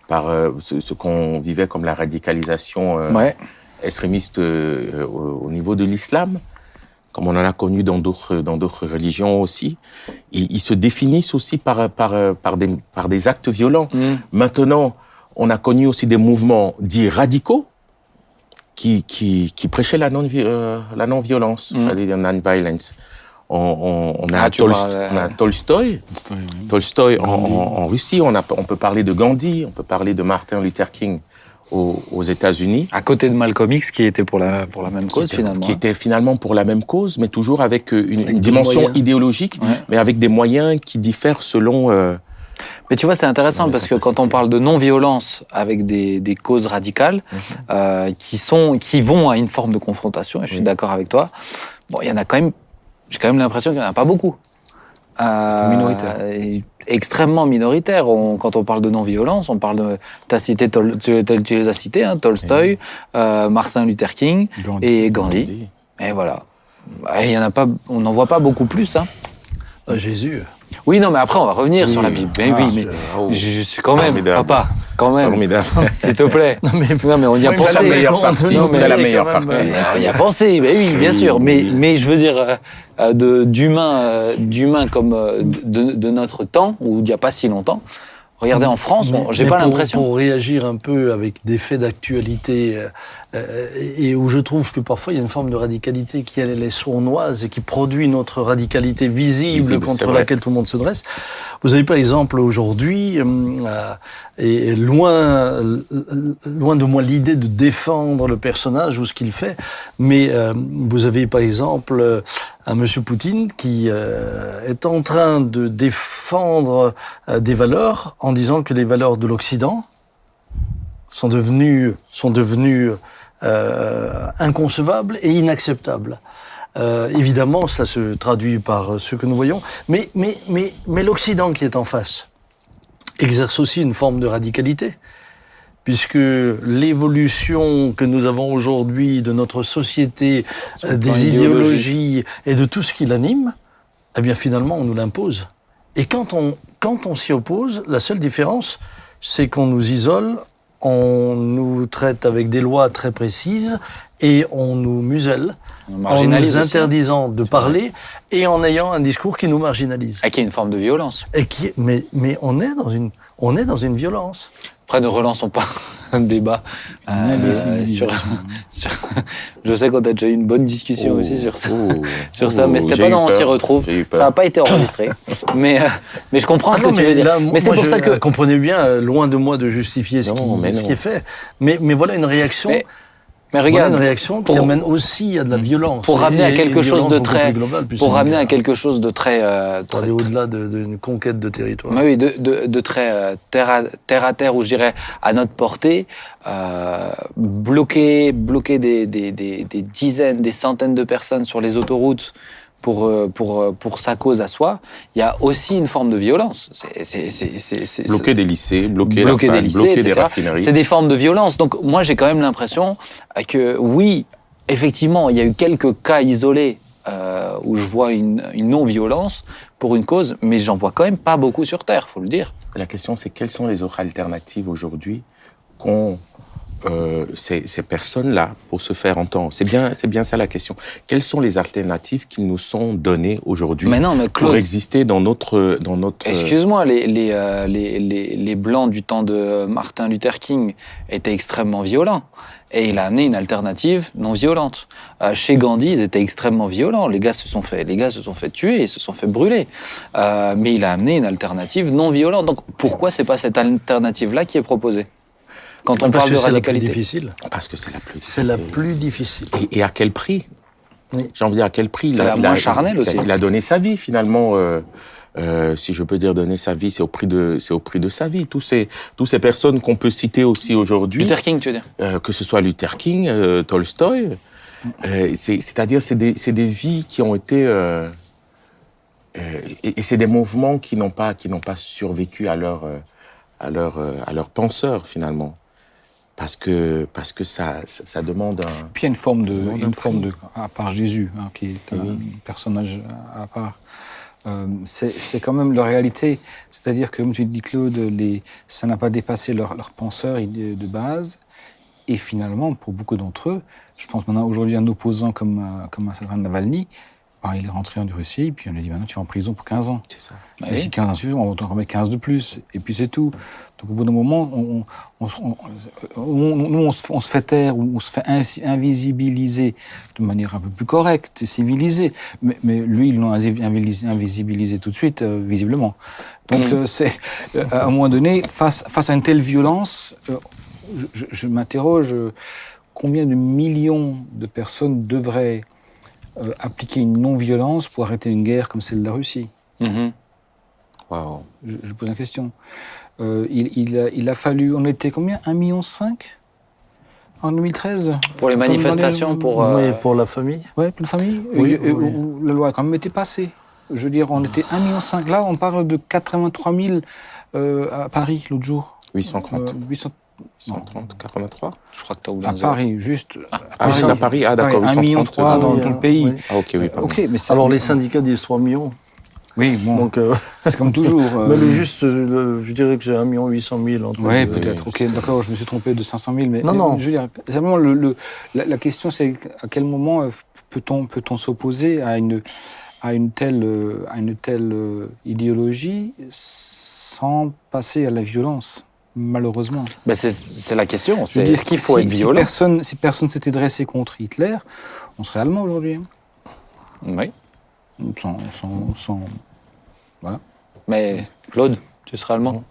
par euh, ce, ce qu'on vivait comme la radicalisation euh, Ouais. extrémiste euh, au, au niveau de l'islam, comme on en a connu dans d'autres dans d'autres religions aussi. Et ils se définissent aussi par par par des par des actes violents. Mm. Maintenant, on a connu aussi des mouvements dits radicaux qui qui qui prêchaient la non euh, la non violence, Mm. c'est-à-dire non violence. On, on, on a Ah, Tolst- parles, euh, on a Tolstoï, Story, oui. Tolstoï en, en- Russie, on, a, on peut parler de Gandhi, on peut parler de Martin Luther King aux, aux États-Unis. À côté de Malcolm X, qui était pour la, pour la même cause, qui, finalement. qui était finalement pour la même cause, mais toujours avec euh, une, Avec une dimension idéologique, Ouais. mais avec des moyens qui diffèrent selon. euh, Mais tu vois, c'est intéressant parce que quand on parle de non-violence avec des, des causes radicales euh, qui sont, qui vont à une forme de confrontation, et je suis d'accord avec toi. Bon, il y en a quand même. J'ai quand même l'impression qu'il n'y en a pas beaucoup. Euh, C'est minoritaire. et Extrêmement minoritaire. On- quand on parle de non-violence, on parle de. As cité Tol- tu, les as cités, hein, Tolstoï, euh, Martin Luther King Gandhi. et Gandhi. Et voilà. Il y en a pas. On n'en voit pas beaucoup plus. Hein. Jésus. Oui, non, mais après, on va revenir Oui. sur la Bible. Mais Ah, oui, mais oh. je, je suis quand même, Formidable. papa, quand même, Formidable. [laughs] s'il te plaît. Non, mais, on y a mais pensé. la meilleure partie. non, mais la meilleure partie. euh, On y a pensé, mais oui, bien sûr. Mais, mais je veux dire, euh, euh, d'humains euh, d'humains comme euh, de, de notre temps, ou il n'y a pas si longtemps. Regardez, en France, j'ai pas l'impression. Pour réagir un peu avec des faits d'actualité, euh, et où je trouve que parfois il y a une forme de radicalité qui elle est sournoise et qui produit notre radicalité visible, Visible, contre laquelle tout le monde se dresse. Vous avez par exemple aujourd'hui, euh, euh, et loin, euh, loin de moi l'idée de défendre le personnage ou ce qu'il fait, mais euh, vous avez par exemple un monsieur Poutine qui euh, est en train de défendre euh, des valeurs en disant que les valeurs de l'Occident sont devenues, euh, inconcevables et inacceptables. Évidemment, ça se traduit par ce que nous voyons, mais l'Occident qui est en face exerce aussi une forme de radicalité, puisque l'évolution que nous avons aujourd'hui de notre société, euh, des idéologies et de tout ce qui l'anime, eh bien finalement on nous l'impose. Et quand on, quand on s'y oppose, la seule différence, c'est qu'on nous isole, on nous traite avec des lois très précises et on nous muselle On en nous hein. interdisant de parler et en ayant un discours qui nous marginalise. Qu'il y a une forme de violence. Et qui, mais, mais on est dans une, on est dans une violence. Après, ne relançons pas [laughs] un débat. euh, sur, [laughs] sur- je sais qu'on a déjà eu une bonne discussion Oh, aussi sur ça. oh, [laughs] Sur ça, oh, mais c'était pas dans On s'y retrouve. Ça n'a pas été enregistré. mais, euh, mais je comprends Ah ce non, que tu veux dire. là, mais c'est pour je- ça que. Comprenez bien, euh, loin de moi de justifier ce, qui, ce est fait. Mais, mais voilà une réaction. Mais- Mais voilà regarde, une réaction qui pour- amène aussi à de la violence. pour ramener à quelque chose de très- globale, puisque pour ramener à quelque chose de très. euh, au-delà de- d'une conquête de territoire. Bah oui, de, de, de très euh, terre, à, terre à terre, ou je dirais à notre portée, euh, bloquer, bloquer des, des, des, des dizaines, des centaines de personnes sur les autoroutes pour, euh, pour, euh, pour sa cause à soi, il y a aussi une forme de violence. C'est- Bloquer des lycées, bloquer, des lycées, bloquer des raffineries. C'est des formes de violence. Donc moi, j'ai quand même l'impression que oui, effectivement, il y a eu quelques cas isolés euh, où je vois une, une non-violence pour une cause, mais j'en vois quand même pas beaucoup sur Terre, faut le dire. La question, c'est quelles sont les autres alternatives aujourd'hui qu'ont euh, ces, ces personnes-là pour se faire entendre C'est bien, c'est bien ça la question. Quelles sont les alternatives qui nous sont données aujourd'hui Mais non, mais pour exister dans notre, dans notre. excuse-moi, les, les, euh, les, les, les blancs du temps de Martin Luther King étaient extrêmement violents. Et il a amené une alternative non violente. Euh, chez Gandhi, ils étaient extrêmement violents. Les gars se sont fait, les gars se sont fait tuer, ils se sont fait brûler. Euh, mais il a amené une alternative non violente. Donc pourquoi c'est pas cette alternative-là qui est proposée? Quand on Parce parle que de c'est la plus radicalité difficile. Parce que c'est la plus. C'est la difficile. plus difficile. Et, et à quel prix Oui. J'ai envie de dire à quel prix C'est la moins charnelle aussi. Il a donné sa vie finalement. euh, euh, si je peux dire donner sa vie, c'est au prix de, c'est au prix de sa vie. Tous ces, tous ces personnes qu'on peut citer aussi aujourd'hui, Luther King, tu veux dire euh, que ce soit Luther King, euh, Tolstoï, euh, c'est, c'est-à-dire c'est des, c'est des vies qui ont été euh, euh, et, et c'est des mouvements qui n'ont pas, qui n'ont pas survécu à leur, euh, à leur, euh, à leur penseur finalement, parce que, parce que ça, ça, ça demande un Puis il y a une forme de, une forme de, à part Jésus, hein, qui est un Oui. personnage à part. Euh, c'est c'est quand même leur réalité. C'est-à-dire que, comme j'ai dit Claude, les, ça n'a pas dépassé leur, leur penseur de, base. Et finalement, pour beaucoup d'entre eux, je pense maintenant aujourd'hui un opposant comme, euh, comme un certain Navalny, ben, il est rentré en Russie, puis on lui dit maintenant tu vas en prison pour 15 ans. c'est ça. Bah Et si 15 ans suffisent, on va t'en remettre 15 de plus. Et puis c'est tout. Donc au bout d'un moment, on, on, on, on- on- nous, on se, fait- on se fait taire on se fait invisibiliser de manière un peu plus correcte civilisée. Mais, mais lui, ils l'ont invisibilisé, invisibilisé tout de suite, euh, visiblement. Donc euh, c'est, euh, à un moment donné, face, face à une telle violence, je, je- je m'interroge combien de millions de personnes devraient euh, appliquer une non-violence pour arrêter une guerre comme celle de la Russie. Waouh. je, je pose la question. Euh, il, il a, il a fallu, on était combien? 1,5 million en 2013 Pour les manifestations, pour. euh, Oui, pour la famille. Ouais, pour la famille Oui, La loi a quand même été passée. Je veux dire, on était 1,5 million. Là, on parle de 83 000 euh, à Paris l'autre jour. 830, Euh, 800 130, 83 Je crois que tu as oublié à. Paris, juste. Ah, juste à Paris Ah, d'accord. Ouais, 1 million 830 trois dans Oui, tout le pays. oui. Ah, ok, oui. Euh, pardon. ok, mais Alors les syndicats disent 3 millions. Oui, bon, Donc, euh, c'est comme toujours. euh, [laughs] mais le juste, euh, le- je dirais que j'ai 1 million 800 000. entre Oui, les peut-être. Ok, d'accord, je me suis trompé de 500 000. Mais, Non, mais non. Je veux dire, simplement, le, le- la, la question, c'est à quel moment euh, peut-on peut-on s'opposer à une à une telle euh, à une telle euh, idéologie sans passer à la violence, malheureusement. Ben, c'est- la question. C'est est-ce qu'il faut si- être si violent? personne si personne s'était dressé contre Hitler, on serait allemand aujourd'hui. hein. Oui. Sans, sans, sans... Mais Claude, tu seras allemand?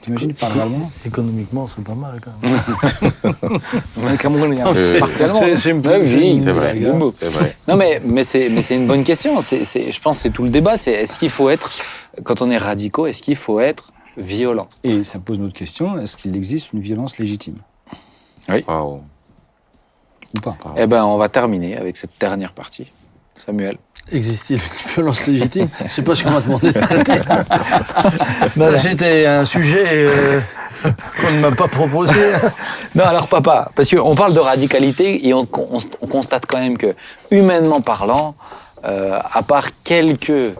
T'imagines, il parle allemand? [laughs] Économiquement, c'est pas mal quand même. Le Cameroun est un Euh, parti allemand. Oui, C'est vrai. vrai. Non, mais, mais c'est mais c'est une bonne question. Je pense que c'est tout le débat. C'est est-ce qu'il faut être, quand on est radicaux, est-ce qu'il faut être violent Et ça pose une autre question est-ce qu'il existe une violence légitime? Waouh. ou pas? Eh ben, on va terminer avec cette dernière partie. Samuel. Existe-t-il une [laughs] violence légitime? Je sais pas ce qu'on m'a demandé de traiter. Ben, C'était un sujet euh, qu'on ne m'a pas proposé. [laughs] Non, alors papa, parce qu'on parle de radicalité et on, on- on constate quand même que, humainement parlant, euh, à part quelques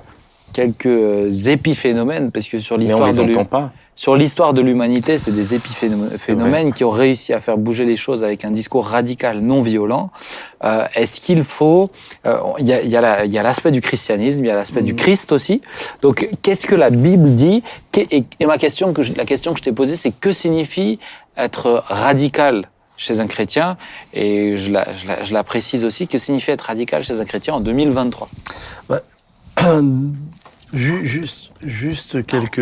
quelques euh, épiphénomènes, parce que sur l'histoire de l'hu- entend pas. sur l'histoire de l'humanité, c'est des épiphénomènes qui ont réussi à faire bouger les choses avec un discours radical, non violent. Euh, Est-ce qu'il faut euh, Il y a, il y a la- il y a l'aspect du christianisme, il y a l'aspect du Christ aussi. Donc, qu'est-ce que la Bible dit? Et, et ma question, que je- la question que je t'ai posée, c'est que signifie être radical chez un chrétien? Et je la, je, la, je la précise aussi, que signifie être radical chez un chrétien en 2023 Ju- [clears throat] juste, juste quelques.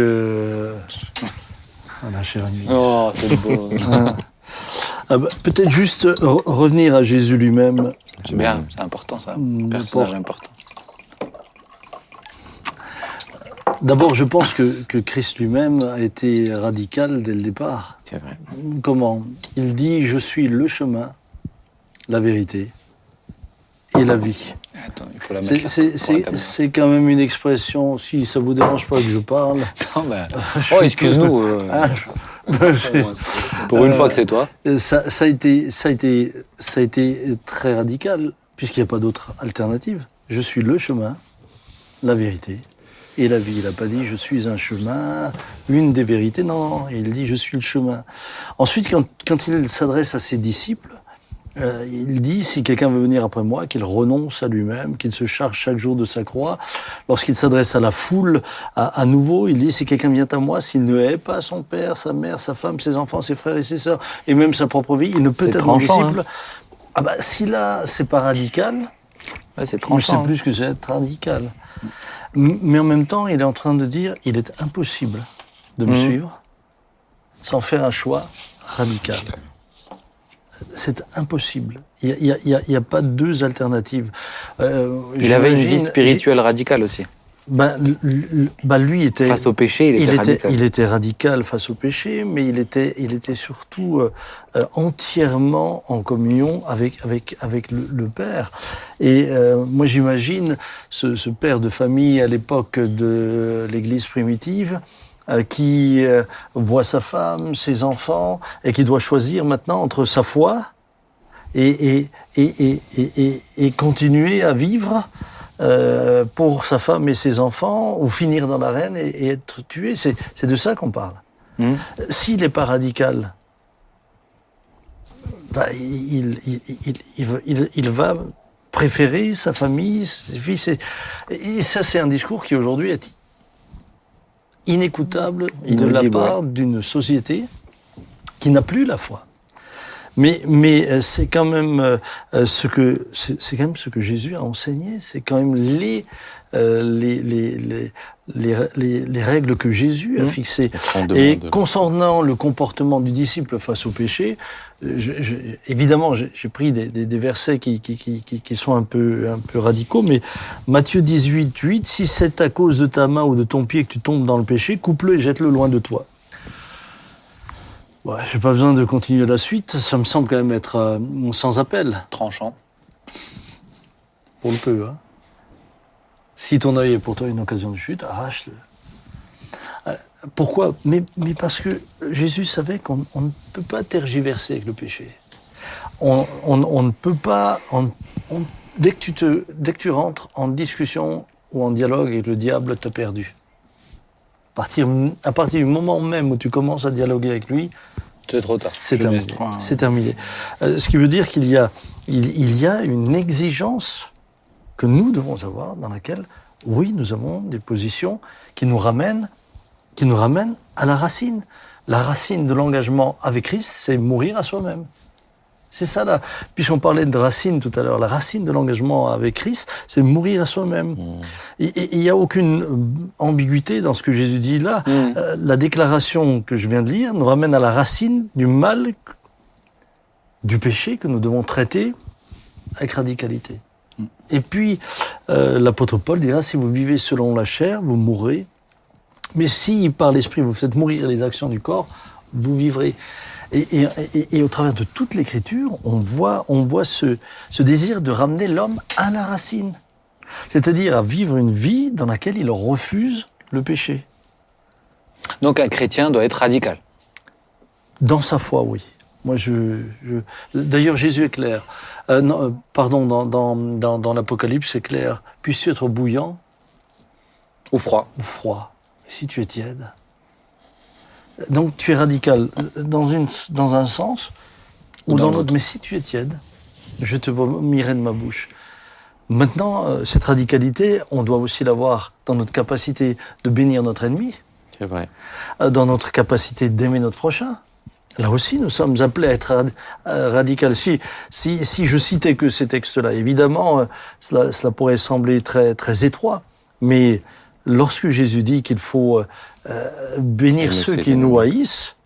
Voilà, cher ami. Oh, c'est beau. [laughs] Ah bah, Peut-être juste re- revenir à Jésus lui-même. c'est bien, c'est important ça. Mm, Personnage important. D'abord, je pense que, que Christ lui-même a été radical dès le départ. C'est vrai. Comment? Il dit Je suis le chemin, la vérité et la vie. C'est- quand même une expression, si ça vous dérange pas que je parle. [laughs] Non, ben, oh, excuse-nous. euh, Ah, pour une Euh, fois que c'est toi. Ça, ça, a été, ça, a été, ça a été très radical, puisqu'il n'y a pas d'autre alternative. Je suis le chemin, la vérité et la vie. Il n'a pas dit je suis un chemin, une des vérités. Non, non, il dit je suis le chemin. Ensuite, quand, quand il s'adresse à ses disciples, euh, il dit si quelqu'un veut venir après moi, qu'il renonce à lui-même, qu'il se charge chaque jour de sa croix. Lorsqu'il s'adresse à la foule, à, à nouveau, il dit si quelqu'un vient à moi, s'il ne hait pas son père, sa mère, sa femme, ses enfants, ses frères et ses sœurs, et même sa propre vie, il ne peut être tranchant, disciple. Ah bah, si là, c'est pas radical, Ouais, c'est je tranchant. sais plus ce que c'est être radical. Mais en même temps, il est en train de dire, il est impossible de me Mhm. suivre sans faire un choix radical. C'est impossible. Il n'y a, pas deux alternatives. Euh, Il avait une vie spirituelle radicale aussi. Ben, ben, lui était Face au péché, il était il était, radical. il était radical face au péché, mais il était, il était surtout euh, euh, entièrement en communion avec, avec, avec le, le Père. Et euh, moi, j'imagine ce, ce père de famille à l'époque de l'Église primitive qui euh, voit sa femme, ses enfants, et qui doit choisir maintenant entre sa foi et, continuer à vivre euh, pour sa femme et ses enfants, ou finir dans l'arène et, et être tué. C'est de ça qu'on parle. Mhm. S'il n'est pas radical, bah, il, il, il, il, va- préférer sa famille, ses fils. Et ça, c'est un discours qui aujourd'hui est inécoutable de la part d'une société qui n'a plus la foi. Mais, mais euh, c'est quand même euh, euh, ce que c'est quand même ce que Jésus a enseigné. C'est quand même les, les, les, les, les, les- les règles que Jésus a Mmh. fixées. Et concernant le comportement du disciple face au péché, évidemment, j'ai pris des, versets qui, qui, qui, qui- qui sont un peu, un peu radicaux, mais Matthieu 18, 8, si c'est à cause de ta main ou de ton pied que tu tombes dans le péché, coupe-le et jette-le loin de toi. Ouais, j'ai pas besoin de continuer la suite, ça me semble quand même être euh, sans appel, Tranchant. pour le peu. hein. Si ton œil est pour toi une occasion de chute, arrache-le. Euh, Pourquoi? Mais, mais parce que Jésus savait qu'on on ne peut pas tergiverser avec le péché. On, on- on ne peut pas. on- dès, que tu te, dès que tu rentres en discussion ou en dialogue avec le diable, tu as perdu. À partir, à partir du moment même où tu commences à dialoguer avec lui, C'est trop tard. c'est terminé. 3, C'est terminé. Euh, ce qui veut dire qu'il y a, il, il y a une exigence que nous devons avoir dans laquelle, oui, nous avons des positions qui nous ramènent, qui nous ramènent à la racine. La racine de l'engagement avec Christ, c'est mourir à soi-même. C'est ça là. Puisqu'on parlait de racine tout à l'heure, la racine de l'engagement avec Christ, c'est mourir à soi-même. Mmh. Et il n'y a aucune euh, ambiguïté dans ce que Jésus dit là. Mm. Euh, la déclaration que je viens de lire nous ramène à la racine du mal, du péché que nous devons traiter avec radicalité. Et puis, euh, l'apôtre Paul dira, si vous vivez selon la chair, vous mourrez. Mais si par l'esprit vous faites mourir les actions du corps, vous vivrez. Et, et- et- et au travers de toute l'écriture, on voit, on voit ce, ce désir de ramener l'homme à la racine. C'est-à-dire à vivre une vie dans laquelle il refuse le péché. Donc un chrétien doit être radical. Dans sa foi, oui. Moi, je. je- D'ailleurs, Jésus est clair. Euh, non, euh, pardon, dans, dans, dans, dans l'Apocalypse, c'est clair. Puisses-tu être bouillant Ou froid. ou froid Si tu es tiède. Donc, tu es radical dans, une, dans un sens ou Ou dans dans l'autre. Mais si tu es tiède, je te vomirai de ma bouche. Maintenant, euh, cette radicalité, on doit aussi l'avoir dans notre capacité de bénir notre ennemi. C'est vrai. Euh, dans notre capacité d'aimer notre prochain. Là aussi, nous sommes appelés à être rad- euh, radical. Si, si, si je citais que ces textes-là, évidemment, cela, cela pourrait sembler très, très étroit. Mais lorsque Jésus dit qu'il faut euh, bénir ceux qui nous haïssent,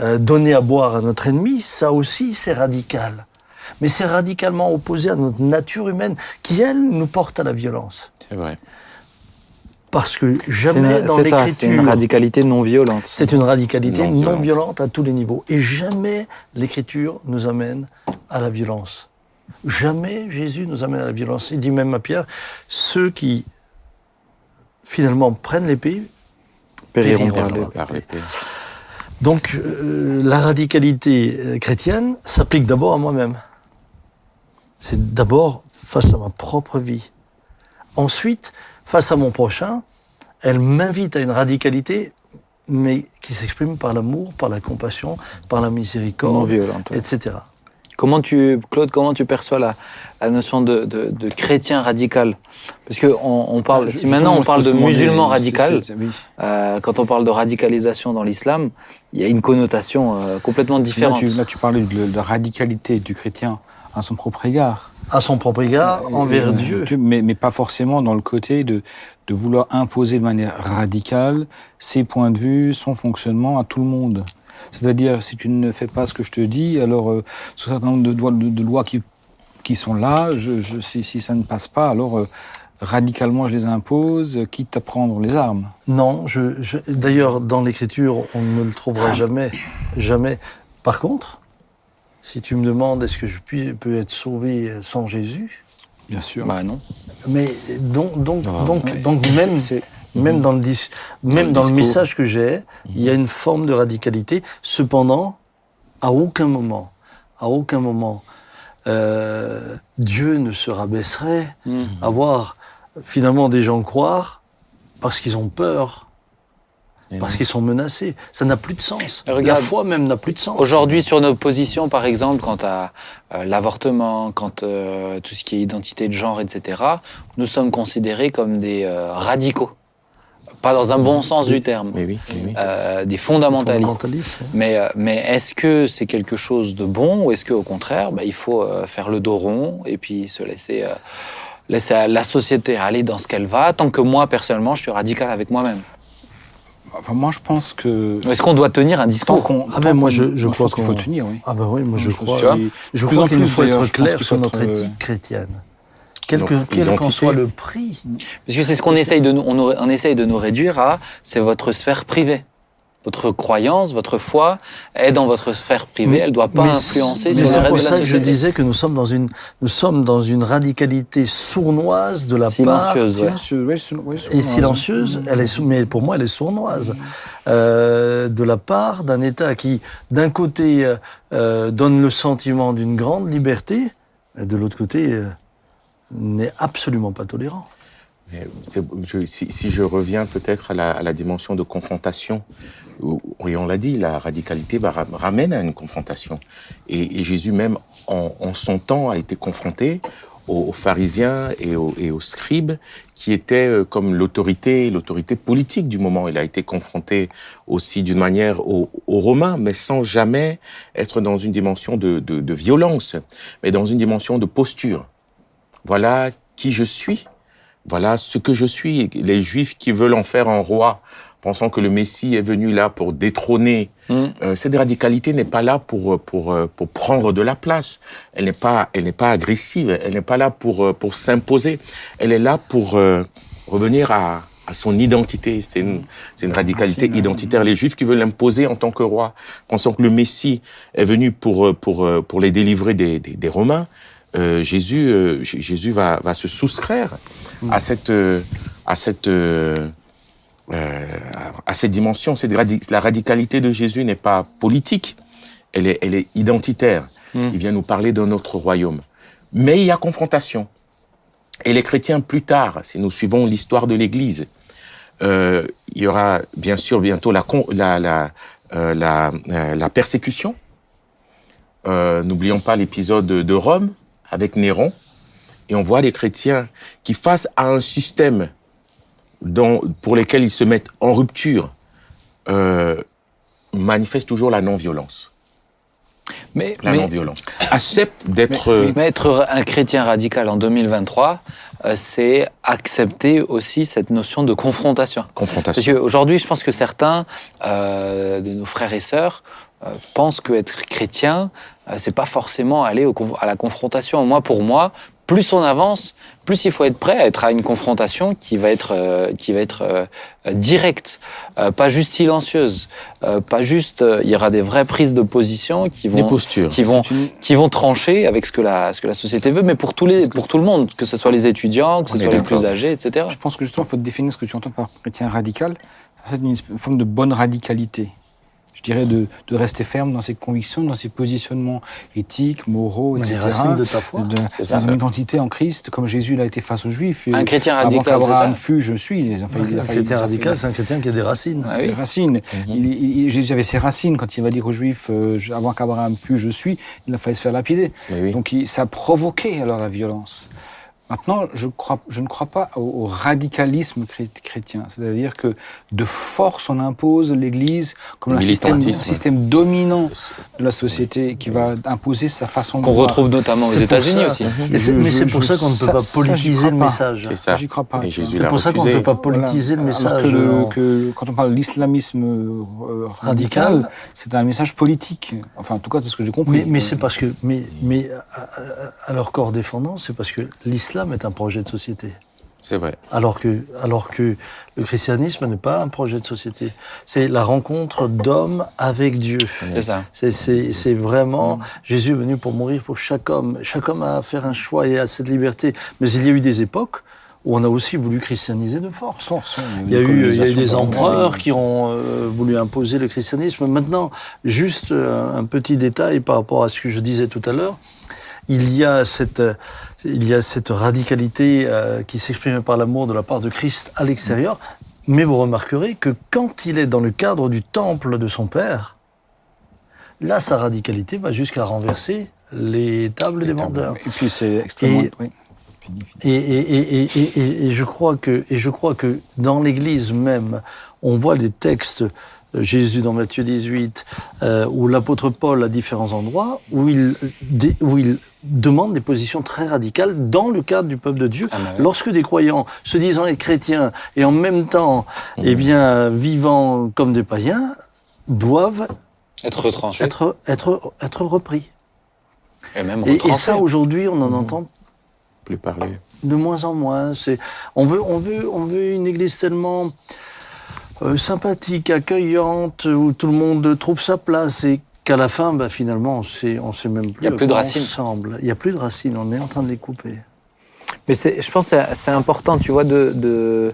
euh, donner à boire à notre ennemi, ça aussi, c'est radical. Mais c'est radicalement opposé à notre nature humaine qui, elle, nous porte à la violence. C'est vrai. Parce que jamais une- dans c'est ça, c'est une l'écriture... radicalité non violente. C'est une radicalité Non non, violente. violente à tous les niveaux. Et jamais l'Écriture nous amène à la violence. Jamais Jésus nous amène à la violence. Il dit même à Pierre, ceux qui finalement prennent l'épée, Périront par les- par donc euh, la radicalité euh, chrétienne s'applique d'abord à moi-même. C'est d'abord face à ma propre vie. Ensuite, face à mon prochain, elle m'invite à une radicalité, mais qui s'exprime par l'amour, par la compassion, par la non miséricorde, violente. ouais. etc. Comment tu, Claude, comment tu perçois la, la notion de, de, de chrétien radical? Parce que on, on parle, Bah, si maintenant on parle de musulman radical, Oui. euh, quand on parle de radicalisation dans l'islam, il y a une connotation euh, complètement Là différente. tu, là, tu parlais de, de la radicalité du chrétien à son propre égard. À son propre égard, envers Euh, Dieu. tu- Mais, mais pas forcément dans le côté de, de vouloir imposer de manière radicale ses points de vue, son fonctionnement à tout le monde. C'est-à-dire, si tu ne fais pas ce que je te dis, alors, euh, sur un certain nombre de, doigts- de, de lois qui, qui sont là, je, je, si, si ça ne passe pas, alors euh, radicalement je les impose, quitte à prendre les armes. Non, je, je- d'ailleurs, dans l'écriture, on ne le trouvera jamais, jamais. Par contre, si tu me demandes est-ce que je puis, peux être sauvé sans Jésus, Bien sûr. Bah non. mais donc, donc, Ah, donc, Ouais. donc C'est- même, c'est- même dans le, dis- même dans le message que j'ai, il y a une forme de radicalité. Cependant, à aucun moment, à aucun moment, euh, Dieu ne se rabaisserait Mm. à voir finalement des gens croire parce qu'ils ont peur, Et parce qu'ils sont menacés. Ça n'a plus de sens. Regarde, La foi même n'a plus de sens. Aujourd'hui, sur nos positions, par exemple, quant à euh, l'avortement, quant à tout ce qui est identité de genre, etc., nous sommes considérés comme des euh, radicaux. Pas dans un bon sens du terme, Mais oui, mais oui. euh, des fondamentalistes. Fondamentaliste, hein. Mais, euh, mais est-ce que c'est quelque chose de bon ou est-ce qu'au contraire, bah, il faut euh, faire le dos rond et puis se laisser, euh, laisser la société aller dans ce qu'elle va, tant que moi, personnellement, je suis radical avec moi-même? Enfin, moi, je pense que. Est-ce qu'on doit tenir un discours? Qu'on. Ah ben, moi, je- je moi, crois pense qu'il faut qu'on- tenir, oui. Ah ben oui, moi je Je crois. suis. Je Plus crois en qu'il faut être clair sur faut notre être, euh, éthique chrétienne. Quel qu'en soit le prix. Parce que c'est ce qu'on essaye de nous, on, essaye de nous réduire à, c'est votre sphère privée. Votre croyance, votre foi est dans votre sphère privée, elle ne doit pas Mais influencer mais sur le c'est reste pour de la ça que je disais que nous sommes dans une, nous sommes dans une radicalité sournoise de la part Silencieuse, ouais. Ouais, et silencieuse. Elle est, mais pour moi, elle est sournoise euh, de la part d'un État qui, d'un côté, euh, euh, donne le sentiment d'une grande liberté, et de l'autre côté, euh, n'est absolument pas tolérant. Si, je reviens peut-être à la, dimension de confrontation, et on l'a dit, la radicalité ramène à une confrontation. Et, Jésus même, en, son temps, a été confronté aux, pharisiens et aux, scribes, qui étaient euh, comme l'autorité, l'autorité politique du moment. Il a été confronté aussi d'une manière aux, Romains, mais sans jamais être dans une dimension de violence, mais dans une dimension de posture. Voilà qui je suis. Voilà ce que je suis. Les Juifs qui veulent en faire un roi, pensant que le Messie est venu là pour détrôner. Mm. Euh, cette radicalité n'est pas là pour pour euh, pour prendre de la place. Elle n'est pas elle n'est pas agressive. Elle n'est pas là pour euh, pour s'imposer. Elle est là pour euh, revenir à à son identité. C'est une, c'est une radicalité Racine, identitaire. Les Juifs qui veulent l'imposer en tant que roi, pensant que le Messie est venu pour, pour, pour les délivrer des, des, des Romains, euh, Jésus, euh, Jésus va, va se soustraire à cette, euh, à cette, à cette dimension. Radi- la radicalité de Jésus n'est pas politique, elle est, elle est identitaire. Mm. Il vient nous parler d'un autre royaume. Mais il y a confrontation. Et les chrétiens, plus tard, si nous suivons l'histoire de l'Église, euh, il y aura bien sûr bientôt la, la, la, euh, la, euh, la persécution. N'oublions pas l'épisode de, de Rome avec Néron. Et on voit des chrétiens qui, face à un système dont, pour lequel ils se mettent en rupture, euh, manifestent toujours la non-violence. Mais, La non-violence. [coughs] Acceptent d'être... euh, mais être un chrétien radical en 2023, euh, c'est accepter aussi cette notion de confrontation. Parce confrontation. qu'aujourd'hui, je pense que certains euh, de nos frères et sœurs euh, pensent qu'être chrétien, c'est pas forcément aller au à la confrontation. Moi, pour moi, plus on avance, plus il faut être prêt à être à une confrontation qui va être euh, qui va être euh, euh, directe, euh, pas juste silencieuse, euh, pas juste. euh, il y aura des vraies prises de position qui Des vont postures. qui vont C'est une- qui vont trancher avec ce que la ce que la société veut, mais pour tous les pour tout le monde, que ce soit les étudiants, que ce soit les plus âgés, etc. Je pense que justement, il faut définir ce que tu entends par chrétien radical. Ça, C'est une forme de bonne radicalité. Je dirais de, de rester ferme dans ses convictions, dans ses positionnements éthiques, moraux, Les etc. racines de ta foi. De- ça. une identité en Christ, comme Jésus l'a été face aux Juifs. Un chrétien Avant radical, c'est qu'Abraham fut, je suis. Enfin, il a Un chrétien a radical, c'est un chrétien qui a des racines. Ah les oui. racines. Il- il- il- Jésus avait ses racines quand il va dire aux Juifs euh, avant qu'Abraham fût, je suis. Il a failli se faire lapider. Oui. Donc il- ça a provoqué alors la violence. Maintenant, je, crois, je ne crois pas au, au radicalisme chré- chrétien, c'est-à-dire que de force on impose l'Église comme un système, dominant de la société qui va imposer sa façon de Qu'on retrouve notamment aux États-Unis aussi. Je- mais c'est pour ça qu'on ne peut pas politiser le pas. message. C'est ça. J'y crois pas. C'est pour ça qu'on ne peut pas politiser le message. Que, le- que quand on parle de l'islamisme euh, radical, Radical. c'est un message politique. Enfin, en tout cas, c'est ce que j'ai compris. Mais, mais c'est parce que, mais, mais à, à- à leur corps défendant, c'est parce que l'islam est un projet de société. C'est vrai. Alors que, alors que le christianisme n'est pas un projet de société. C'est la rencontre d'hommes avec Dieu. C'est ça. C'est, vraiment Jésus est venu pour mourir pour chaque homme. Chaque homme a à faire un choix et a cette liberté. Mais il y a eu des époques où on a aussi voulu christianiser de force. Il y a eu, il y a eu des empereurs qui ont euh, voulu imposer le christianisme. Maintenant, juste euh, un petit détail par rapport à ce que je disais tout à l'heure. Il y a cette, euh, il y a cette radicalité euh, qui s'exprime par l'amour de la part de Christ à l'extérieur. Mais vous remarquerez que quand il est dans le cadre du temple de son Père, là, sa radicalité va jusqu'à renverser les tables des vendeurs. Et puis c'est extrêmement. Et- oui. fini, fini. Et, et, et, et, et, et je crois que, et je crois que dans l'Église même, on voit des textes, Jésus dans Matthieu 18, euh, ou l'apôtre Paul à différents endroits, où il, où il demande des positions très radicales dans le cadre du peuple de Dieu. Ah. Lorsque des croyants, se disant être chrétiens et en même temps, eh bien, vivant comme des païens, doivent Être être, être, être repris. Et même Et, et ça, aujourd'hui, on en entend Plus parler. de moins en moins. On veut, on veut, on veut une église tellement euh, sympathique, accueillante, où tout le monde trouve sa place et qu'à la fin, bah, finalement, on sait, on sait même plus. Il y a plus de racines. Il n'y a plus de racines. On est en train de les couper. Mais c'est- je pense que c'est- c'est important, tu vois, de, de,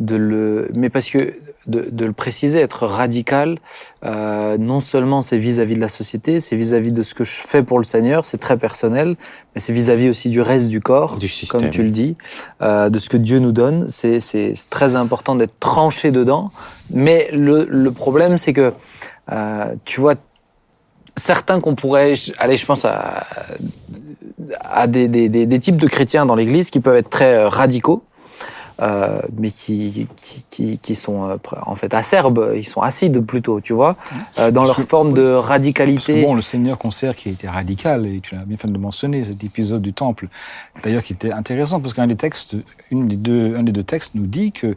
de le. Mais parce que de, de le préciser, être radical, euh, non seulement c'est vis-à-vis de la société, c'est vis-à-vis de ce que je fais pour le Seigneur, c'est très personnel, mais c'est vis-à-vis aussi du reste du corps, Du système. comme tu le dis, euh, de ce que Dieu nous donne. C'est c'est- c'est très important d'être tranché dedans. Mais le, le problème, c'est que, euh, tu vois, certains qu'on pourrait, allez, je pense à, à des, des, des, des types de chrétiens dans l'Église qui peuvent être très euh, radicaux, euh, mais qui, qui, qui, qui sont euh, en fait acerbes, ils sont acides plutôt, tu vois, euh, dans leur que- forme de Parce que radicalité. bon, le Seigneur conserve qui a été radical, et tu l'as bien fait de mentionner, cet épisode du temple, d'ailleurs qui était intéressant, parce qu'un des textes, une des deux, un des deux textes nous dit que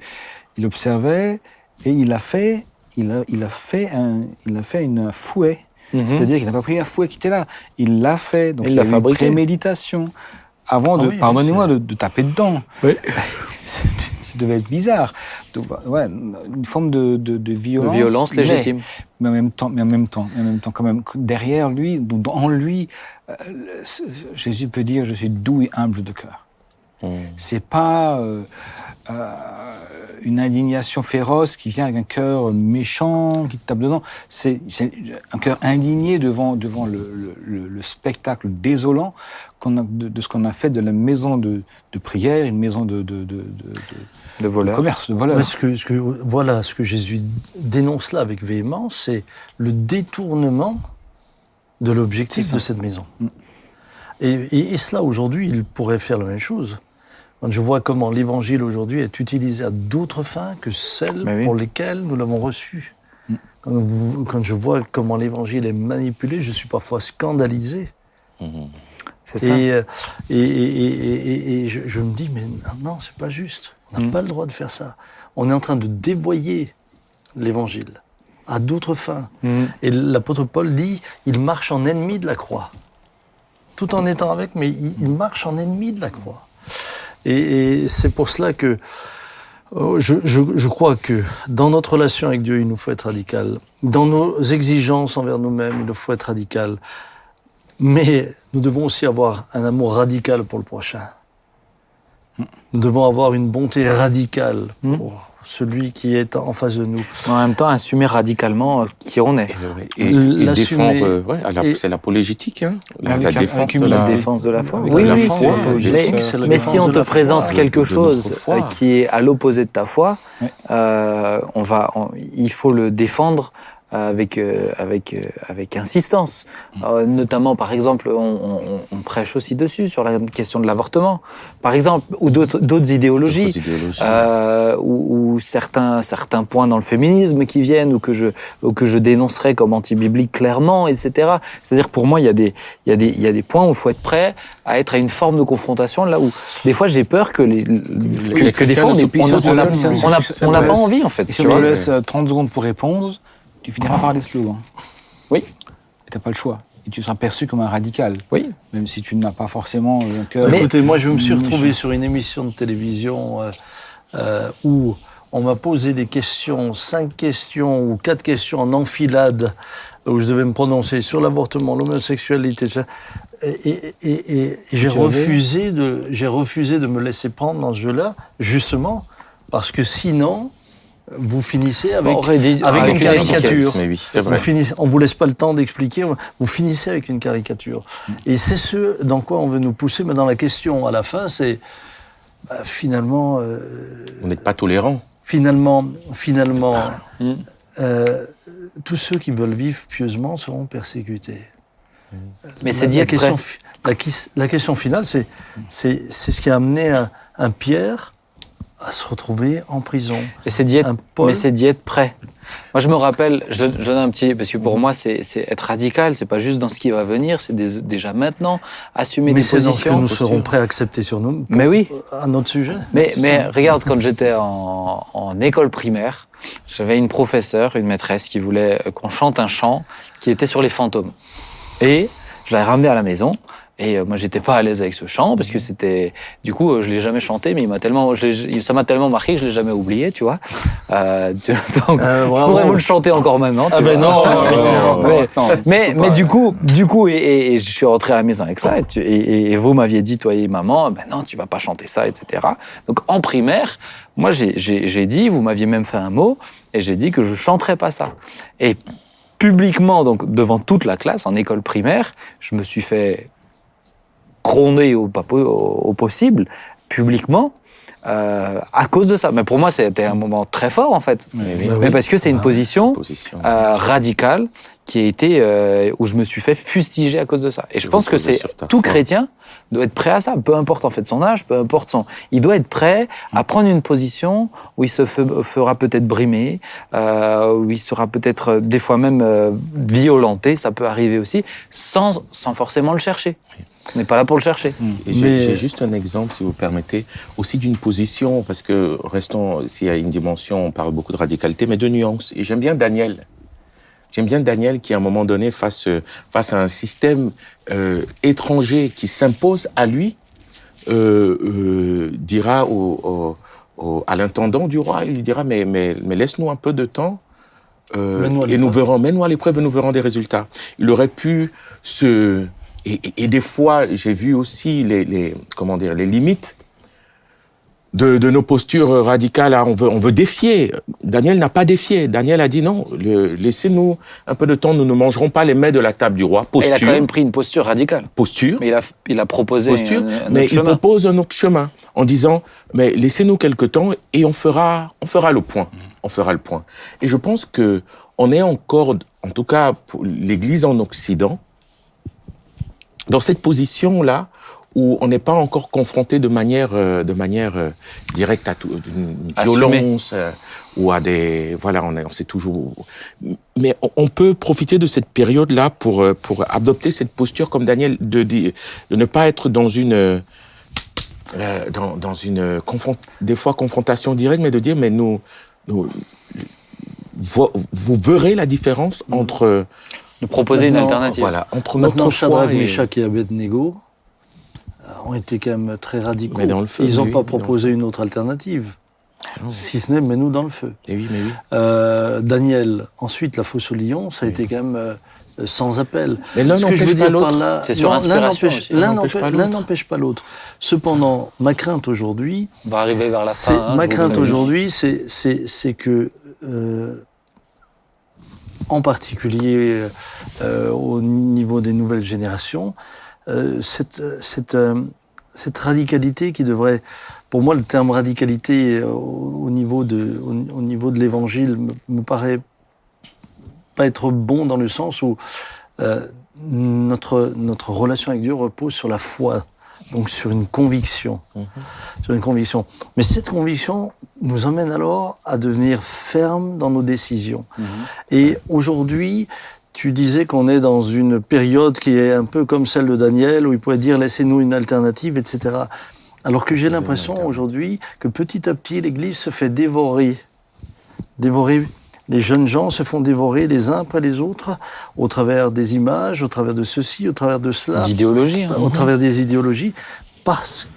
il observait et il a fait, il a, il a fait un, il a fait une un fouet. Mhm. C'est-à-dire qu'il n'a pas pris un fouet qui était là, il l'a fait, donc Il a eu fabriqué. préméditation. Avant Ah de, oui, pardonnez-moi, de, de taper dedans. Oui. [laughs] Ça devait être bizarre. Donc, ouais, une forme de, de, de De violence. violence mais- légitime. mais en même temps, mais en même temps, mais en même temps, quand même, derrière lui, donc en lui, euh, Jésus peut dire je suis doux et humble de cœur. Mm. C'est pas euh, euh, une indignation féroce qui vient avec un cœur méchant qui te tape dedans. C'est un cœur indigné devant devant le, le- le- le spectacle désolant a, de, de ce qu'on a fait de la maison de, de prière, une maison de, de, de, de- de De voleur. commerce, de voleurs. Ouais, ce que, ce que, voilà, ce que Jésus dénonce là avec véhémence, c'est le détournement de l'objectif de cette maison. Mm. Et, et, et cela, aujourd'hui, il pourrait faire la même chose. Quand je vois comment l'évangile aujourd'hui est utilisé à d'autres fins que celles oui. pour lesquelles nous l'avons reçu. Mm. Quand, vous- quand je vois comment l'évangile est manipulé, je suis parfois scandalisé. Mhm. C'est ça. Et, euh, et, et, et, et- et je, je me dis, mais non, c'est pas juste. On n'a Mm. pas le droit de faire ça. On est en train de dévoyer l'évangile à d'autres fins. Et l'apôtre Paul dit, il marche en ennemi de la croix. Tout en étant avec, mais il, il marche en ennemi de la croix. Et, et c'est pour cela que oh, je, je, je crois que dans notre relation avec Dieu, il nous faut être radical. Dans nos exigences envers nous-mêmes, il nous faut être radical. Mais nous devons aussi avoir un amour radical pour le prochain. Nous devons avoir une bonté radicale Mm. pour celui qui est en face de nous. En même temps, assumer radicalement euh, qui on est. Et, et, et défendre, euh, ouais, c'est l'apologétique, hein, la, la défense de la, La défense de la foi. Oui, la oui, foi, apologétique, mais, mais si on te foi. présente quelque chose euh, qui est à l'opposé de ta foi, Ouais. euh, on va, on- il faut le défendre avec euh, avec euh, avec insistance. Euh, notamment, par exemple, on, on- on prêche aussi dessus sur la question de l'avortement, par exemple, ou d'autres d'autres idéologies. d'autres idéologies. Euh, ou, ou certains certains points dans le féminisme qui viennent ou que je ou que je dénoncerai comme anti-biblique clairement, etc. C'est-à-dire pour moi il y a des il y a des il y a des points où il faut être prêt à être à une forme de confrontation là où des fois j'ai peur que les que, les que des fois on n'a pas envie en fait. Si tu on vois. te laisse euh, 30 secondes pour répondre, tu finiras par des slogans. [laughs] Oui. Et t'as pas le choix. Et tu seras perçu comme un radical, Oui. même si tu n'as pas forcément un cœur. Mais- Écoutez, moi, je me suis retrouvé sur une émission de télévision euh, euh, où on m'a posé des questions, cinq questions ou quatre questions en enfilade, où je devais me prononcer sur l'avortement, l'homosexualité. Et, et- et- et- et j'ai tu refusé de, j'ai refusé de me laisser prendre dans ce jeu-là, justement parce que sinon, vous finissez avec, On aurait dit- avec avec une un caricature. Mais oui, Vous vrai. finissez, on vous laisse pas le temps d'expliquer, vous finissez avec une caricature. Et c'est ce dans quoi on veut nous pousser, mais dans la question à la fin, c'est bah, finalement, euh, On n'est pas tolérant. finalement, finalement, Mm. euh, tous ceux qui veulent vivre pieusement seront persécutés. Mais la- c'est d'y la question, la, question finale, c'est c'est c'est ce qui a amené un, un Pierre à se retrouver en prison. Et c'est d'y être, Un Paul. mais c'est d'y être prêt. Moi, je me rappelle, je, je donne un petit, parce que pour moi, c'est c'est être radical. C'est pas juste dans ce qui va venir, c'est déjà maintenant assumer Mais des c'est dans ce que positions. nous serons prêts à accepter sur nous Mais oui. à notre sujet. Mais, C'est mais regarde, quand j'étais en, en école primaire, j'avais une professeure, une maîtresse qui voulait qu'on chante un chant qui était sur les fantômes. Et je l'ai ramené à la maison. Et euh, moi, j'étais pas à l'aise avec ce chant parce que c'était, du coup, euh, je l'ai jamais chanté, mais il m'a tellement, je ça m'a tellement marqué que je l'ai jamais oublié, tu vois. Euh, [laughs] tu- donc, Euh, je pourrais vous le chanter encore maintenant. tu Ah ben non, non, [laughs] non, mais, non, mais, mais du coup, du coup, et, et- et je suis rentré à la maison avec ça, et, tu- et- et vous m'aviez dit, toi et maman, ben non, tu vas pas chanter ça, etc. Donc en primaire, moi j'ai- j'ai j'ai dit, vous m'aviez même fait un mot, et j'ai dit que je chanterais pas ça. Et publiquement, donc devant toute la classe, en école primaire, je me suis fait crôner au, possible, publiquement, euh, à cause de ça. Mais pour moi, c'était un moment très fort, en fait. Mais oui. Bah Mais oui. parce que c'est une Ah, position euh, radicale qui a été euh, où je me suis fait fustiger à cause de ça. Et je Je pense que c'est tout foi. chrétien doit être prêt à ça, peu importe en fait son âge, peu importe son, il doit être prêt à prendre une position où il se fe- fera peut-être brimer, euh, où il sera peut-être des fois même euh, violenté, ça peut arriver aussi, sans sans forcément le chercher. On n'est pas là pour le chercher. Et J'ai Mais- j'ai juste un exemple, si vous permettez, aussi d'une position, parce que restons, s'il y a une dimension, on parle beaucoup de radicalité, mais de nuances. Et j'aime bien Daniel. J'aime bien Daniel qui, à un moment donné, face, face à un système euh, étranger qui s'impose à lui, euh, euh, dira au, au- au- à l'intendant du roi, il lui dira, mais, mais, mais laisse-nous un peu de temps. euh, et nous verrons, mets-nous à l'épreuve et nous verrons des résultats. Il aurait pu se, et, et- et des fois, j'ai vu aussi les, les, comment dire, les limites de, de nos postures radicales. Ah, On veut, on veut défier. Daniel n'a pas défié. Daniel a dit non, le- laissez-nous un peu de temps, nous ne mangerons pas les mets de la table du roi. Et il a Posture, quand même pris une posture radicale. posture, Mais il a, il a proposé posture, un, un mais autre il chemin. propose un autre chemin en disant mais laissez-nous quelque temps et on fera on fera le point on fera le point et je pense que on est encore en tout cas pour l'Église en Occident dans cette position là où on n'est pas encore confronté de manière euh, de manière euh, directe à tout, une violence euh, ou à des voilà on est on sait toujours mais on, on peut profiter de cette période là pour euh, pour adopter cette posture comme Daniel de dire de ne pas être dans une euh, euh, dans, dans une confront- des fois confrontation directe mais de dire mais nous, nous vous, vous verrez la différence entre De proposer une alternative. voilà entre Maintenant, Shadrach, et Meshach et Abednego euh, ont été quand même très radicaux. Mais dans le feu, Ils n'ont pas oui, proposé une autre alternative. Si ce n'est, mais nous dans le feu. Eh oui mais oui Euh, Daniel, ensuite la fosse au lion, ça a été quand même euh, sans appel. mais l'un n'empêche pas dire par l'autre là, C'est sur non, l'un inspiration n'empêche- l'un pas l'autre. Cependant, ma crainte aujourd'hui, On va arriver vers la c'est fin. hein, ma crainte aujourd'hui, c'est que euh, en particulier euh, au niveau des nouvelles générations, euh, euh, cette radicalité qui devrait, pour moi, le terme radicalité au, au niveau de l'Évangile me, paraît pas être bon dans le sens où notre relation avec Dieu repose sur la foi, donc sur une conviction, sur une conviction. Mais cette conviction nous emmène alors à devenir ferme dans nos décisions. Et aujourd'hui, tu disais qu'on est dans une période qui est un peu comme celle de Daniel, où il pourrait dire laissez-nous une alternative, etc. Alors que j'ai l'impression aujourd'hui que petit à petit, l'Église se fait dévorer. Dévorer. Les jeunes gens se font dévorer les uns après les autres au travers des images, au travers de ceci, au travers de cela D'idéologie. hein. au travers des idéologies, parce,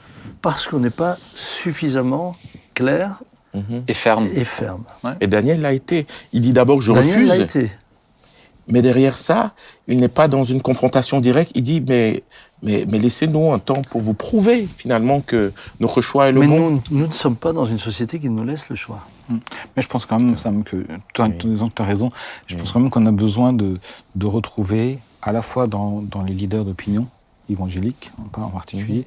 parce qu'on n'est pas suffisamment clair. Et ferme. et ferme. et Daniel l'a été il dit d'abord je Daniel l'a refuse été. Mais derrière ça il n'est pas dans une confrontation directe il dit mais mais, mais laissez-nous un temps pour vous prouver finalement que notre choix est le Mais bon nous, nous ne sommes pas dans une société qui nous laisse le choix. Mais je pense quand même, Sam, que tu as, tu as raison. Je pense quand même qu'on a besoin de, de retrouver, à la fois dans, dans les leaders d'opinion évangéliques, en en particulier,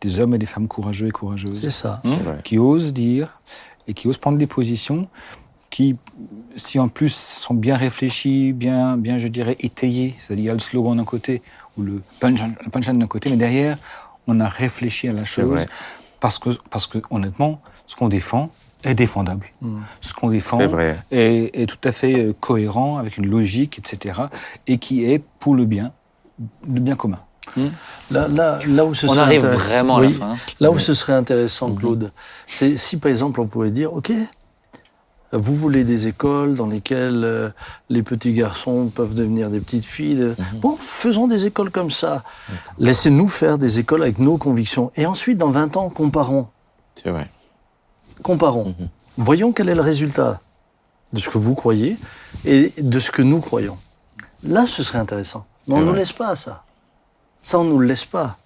des hommes et des femmes courageux et C'est courageuses, ça. C'est vrai. qui osent dire et qui osent prendre des positions qui, si en plus sont bien réfléchis, bien, bien je dirais, étayés, c'est-à-dire il y a le slogan d'un côté ou le punchline punchline d'un côté, mais derrière, on a réfléchi à la chose vrai. parce que, parce que honnêtement, ce qu'on défend est défendable. Ce qu'on défend vrai. est, est tout à fait euh, cohérent, avec une logique, etc., et qui est pour le bien, le bien commun. Là, là, là où ce On serait arrive vraiment à la fin. Là où ce serait intéressant, Claude, c'est si par exemple on pouvait dire, OK, vous voulez des écoles dans lesquelles euh, les petits garçons peuvent devenir des petites filles. euh, Bon, faisons des écoles comme ça. Laissez-nous faire des écoles avec nos convictions. Et ensuite, dans 20 ans, comparons. C'est vrai. Comparons. Voyons quel est le résultat de ce que vous croyez et de ce que nous croyons. Là, ce serait intéressant. Mais on ne nous laisse pas ça. Ça, on ne nous le laisse pas.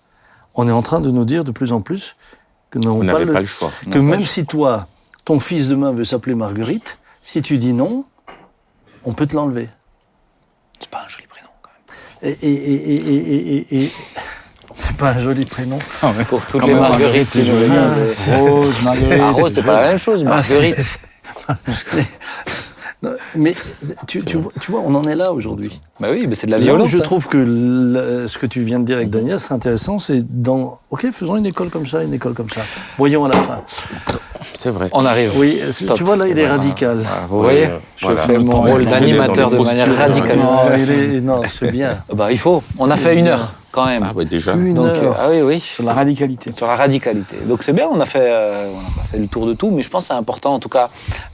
On est en train de nous dire de plus en plus que nous On n'avons pas, le choix. que même si toi, ton fils demain veut s'appeler Marguerite, si tu dis non, on peut te l'enlever. C'est pas un joli prénom quand même. Et, et, et, et, et, et- et- [laughs] c'est pas un joli prénom. Pour toutes Quand les marguerites, c'est joli. dire, les- Rose, Marguerite. Ah, Rose, c'est pas la même chose. Marguerite. [laughs] Non, Mais tu, tu, vois, tu vois, on en est là aujourd'hui. Bah oui, mais c'est de la violence. je ça. trouve que le- ce que tu viens de dire avec Daniel, c'est intéressant, c'est dans, ok, faisons une école comme ça, une école comme ça. Voyons à la fin. C'est vrai. On arrive. Oui, Stop. tu vois là, il est Voilà. radical. Vous voyez, je voilà. fais mon rôle d'animateur de manière radicale. Non, il est- non, c'est bien. Bah il faut. On a fait une heure quand même. Ah ouais, déjà. Une Donc, euh, heure. ah oui, oui. Sur la radicalité. Sur la radicalité. Donc c'est bien, on a fait, euh, on a pas fait le tour de tout, mais je pense que c'est important en tout cas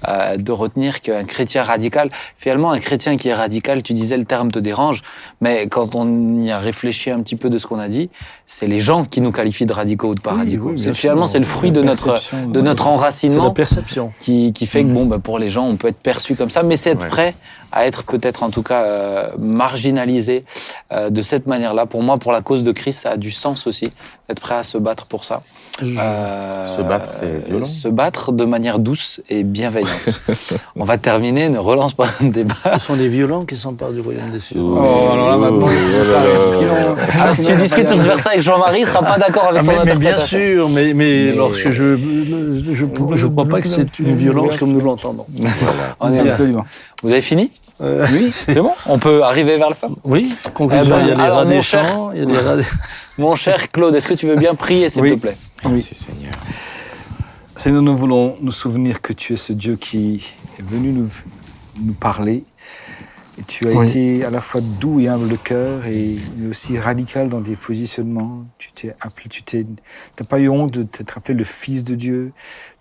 euh, de retenir qu'un chrétien radical, finalement un chrétien qui est radical, tu disais le terme te dérange, mais quand on y a réfléchi un petit peu de ce qu'on a dit, c'est les gens qui nous qualifient de radicaux ou de pas Oui, radicaux. oui, finalement c'est le fruit de notre de notre C'est la enracinement perception. qui, qui fait que bon, bah, pour les gens, on peut être perçu comme ça, mais c'est être Ouais. prêt à être peut-être en tout cas euh, marginalisé euh, de cette manière-là. Pour moi, pour la cause de Christ, ça a du sens aussi d'être prêt à se battre pour ça. Euh, Se battre, c'est violent. Se battre de manière douce et bienveillante. [laughs] on va terminer, ne relance pas un débat. Ce sont les violents qui s'emparent du royaume des cieux. Oh, alors là, maintenant, Sinon- Ah, si tu discutes sur ce verset avec Jean-Marie, il sera pas d'accord avec Ah, ton mais, mais bien sûr, mais, mais, Mais- lorsque je je, je, je crois pas que c'est une violence comme nous l'entendons. Voilà. On est- Bien. Absolument. Vous avez fini Euh, Oui, [laughs] c'est bon On peut arriver vers la fin oui, conclusion, Eh ben, il y a les alors, rats mon des cher- champs, il y a les rats des... [laughs] Mon cher Claude, est-ce que tu veux bien prier, s'il Oui. te plaît Merci Seigneur. Seigneur, nous voulons nous souvenir que tu es ce Dieu qui est venu nous, nous parler. Et tu as Oui. été à la fois doux et humble de cœur, et mais aussi radical dans tes positionnements. Tu t'es appelé, tu t'es, t'as pas eu honte de t'être appelé le Fils de Dieu.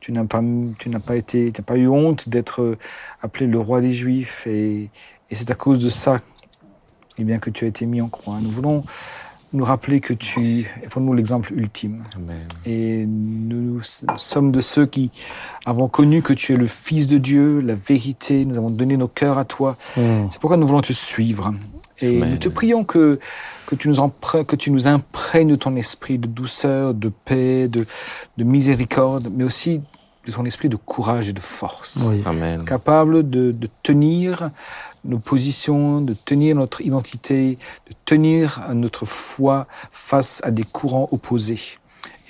Tu n'as pas, tu n'as pas été, t'as pas eu honte d'être appelé le roi des Juifs. Et, et c'est à cause de ça, eh bien, que tu as été mis en croix. Nous voulons nous rappeler que tu es pour nous l'exemple ultime. Amen. Et nous sommes de ceux qui avons connu que tu es le Fils de Dieu, la vérité. Nous avons donné nos cœurs à toi. C'est pourquoi nous voulons te suivre. Et Amen. nous te prions que, que, tu nous empruntes, que tu nous imprègnes de ton esprit de douceur, de paix, de, de miséricorde, mais aussi de ton esprit de courage et de force Oui. Amen. capable de, de tenir nos positions, de tenir notre identité, de tenir notre foi face à des courants opposés.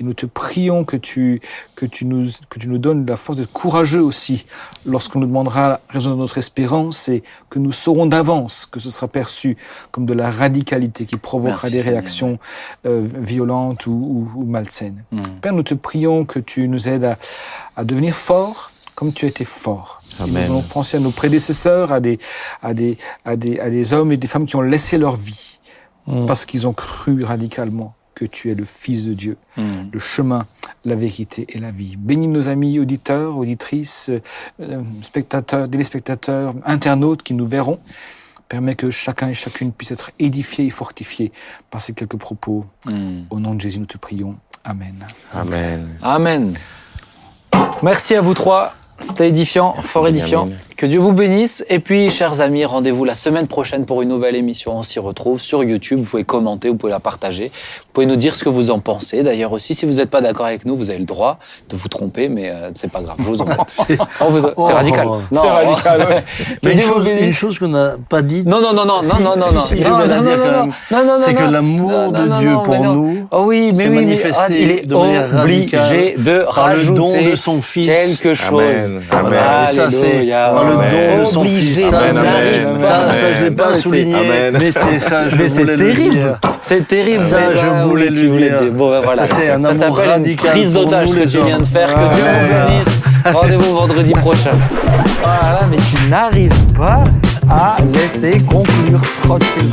Et nous te prions que tu, que tu, nous, que tu nous donnes la force d'être courageux aussi lorsqu'on nous demandera la raison de notre espérance et que nous saurons d'avance que ce sera perçu comme de la radicalité qui provoquera Merci, des réactions euh, violentes ou, ou, ou malsaines. Hmm. Père, nous te prions que tu nous aides à, à devenir forts comme tu as été fort. Et Amen. Nous voulons penser à nos prédécesseurs, à des, à, des, à, des, à des hommes et des femmes qui ont laissé leur vie Mm. parce qu'ils ont cru radicalement que tu es le Fils de Dieu, Hmm. le chemin, la vérité et la vie. Bénis nos amis auditeurs, auditrices, euh, spectateurs, téléspectateurs, internautes qui nous verront. Permets que chacun et chacune puisse être édifié et fortifié par ces quelques propos. Hmm. Au nom de Jésus, nous te prions. Amen. Amen. Amen. Merci à vous trois. C'était édifiant, fort édifiant. Que Dieu vous bénisse. Et puis, chers amis, rendez-vous la semaine prochaine pour une nouvelle émission. On s'y retrouve sur YouTube. Vous pouvez commenter, vous pouvez la partager. Vous pouvez nous dire ce que vous en pensez. D'ailleurs aussi, si vous n'êtes pas d'accord avec nous, vous avez le droit de vous tromper, mais euh, c'est pas grave. Je vous en [laughs] C'est Oh. radical. C'est Non, radical. [laughs] Mais une chose, une chose qu'on n'a pas dit, Non, non, non, non, Si, non, non, non, si, non. si, non, non, non, non, même. non, non, c'est non, que non. l'amour Non, de non, non, Dieu non, pour nous Oh oui, mais s'est oui, manifesté il est obligé de par le don rajouter de son Fils. quelque chose. Amen. Amen. Et ça, c'est dans le don de son Obligé fils. Ça, Amen, ça, je l'ai pas souligné, mais c'est ça, je Mais c'est voulais le terrible. dire. C'est terrible. Ça, je voulais voulais dire. Bon, ben voilà. Ça, c'est un Ça amour s'appelle une radical prise d'otage que tu viens de faire. Que Dieu vous bénisse. Rendez-vous vendredi [laughs] prochain. Voilà, mais tu n'arrives pas à laisser conclure tranquille.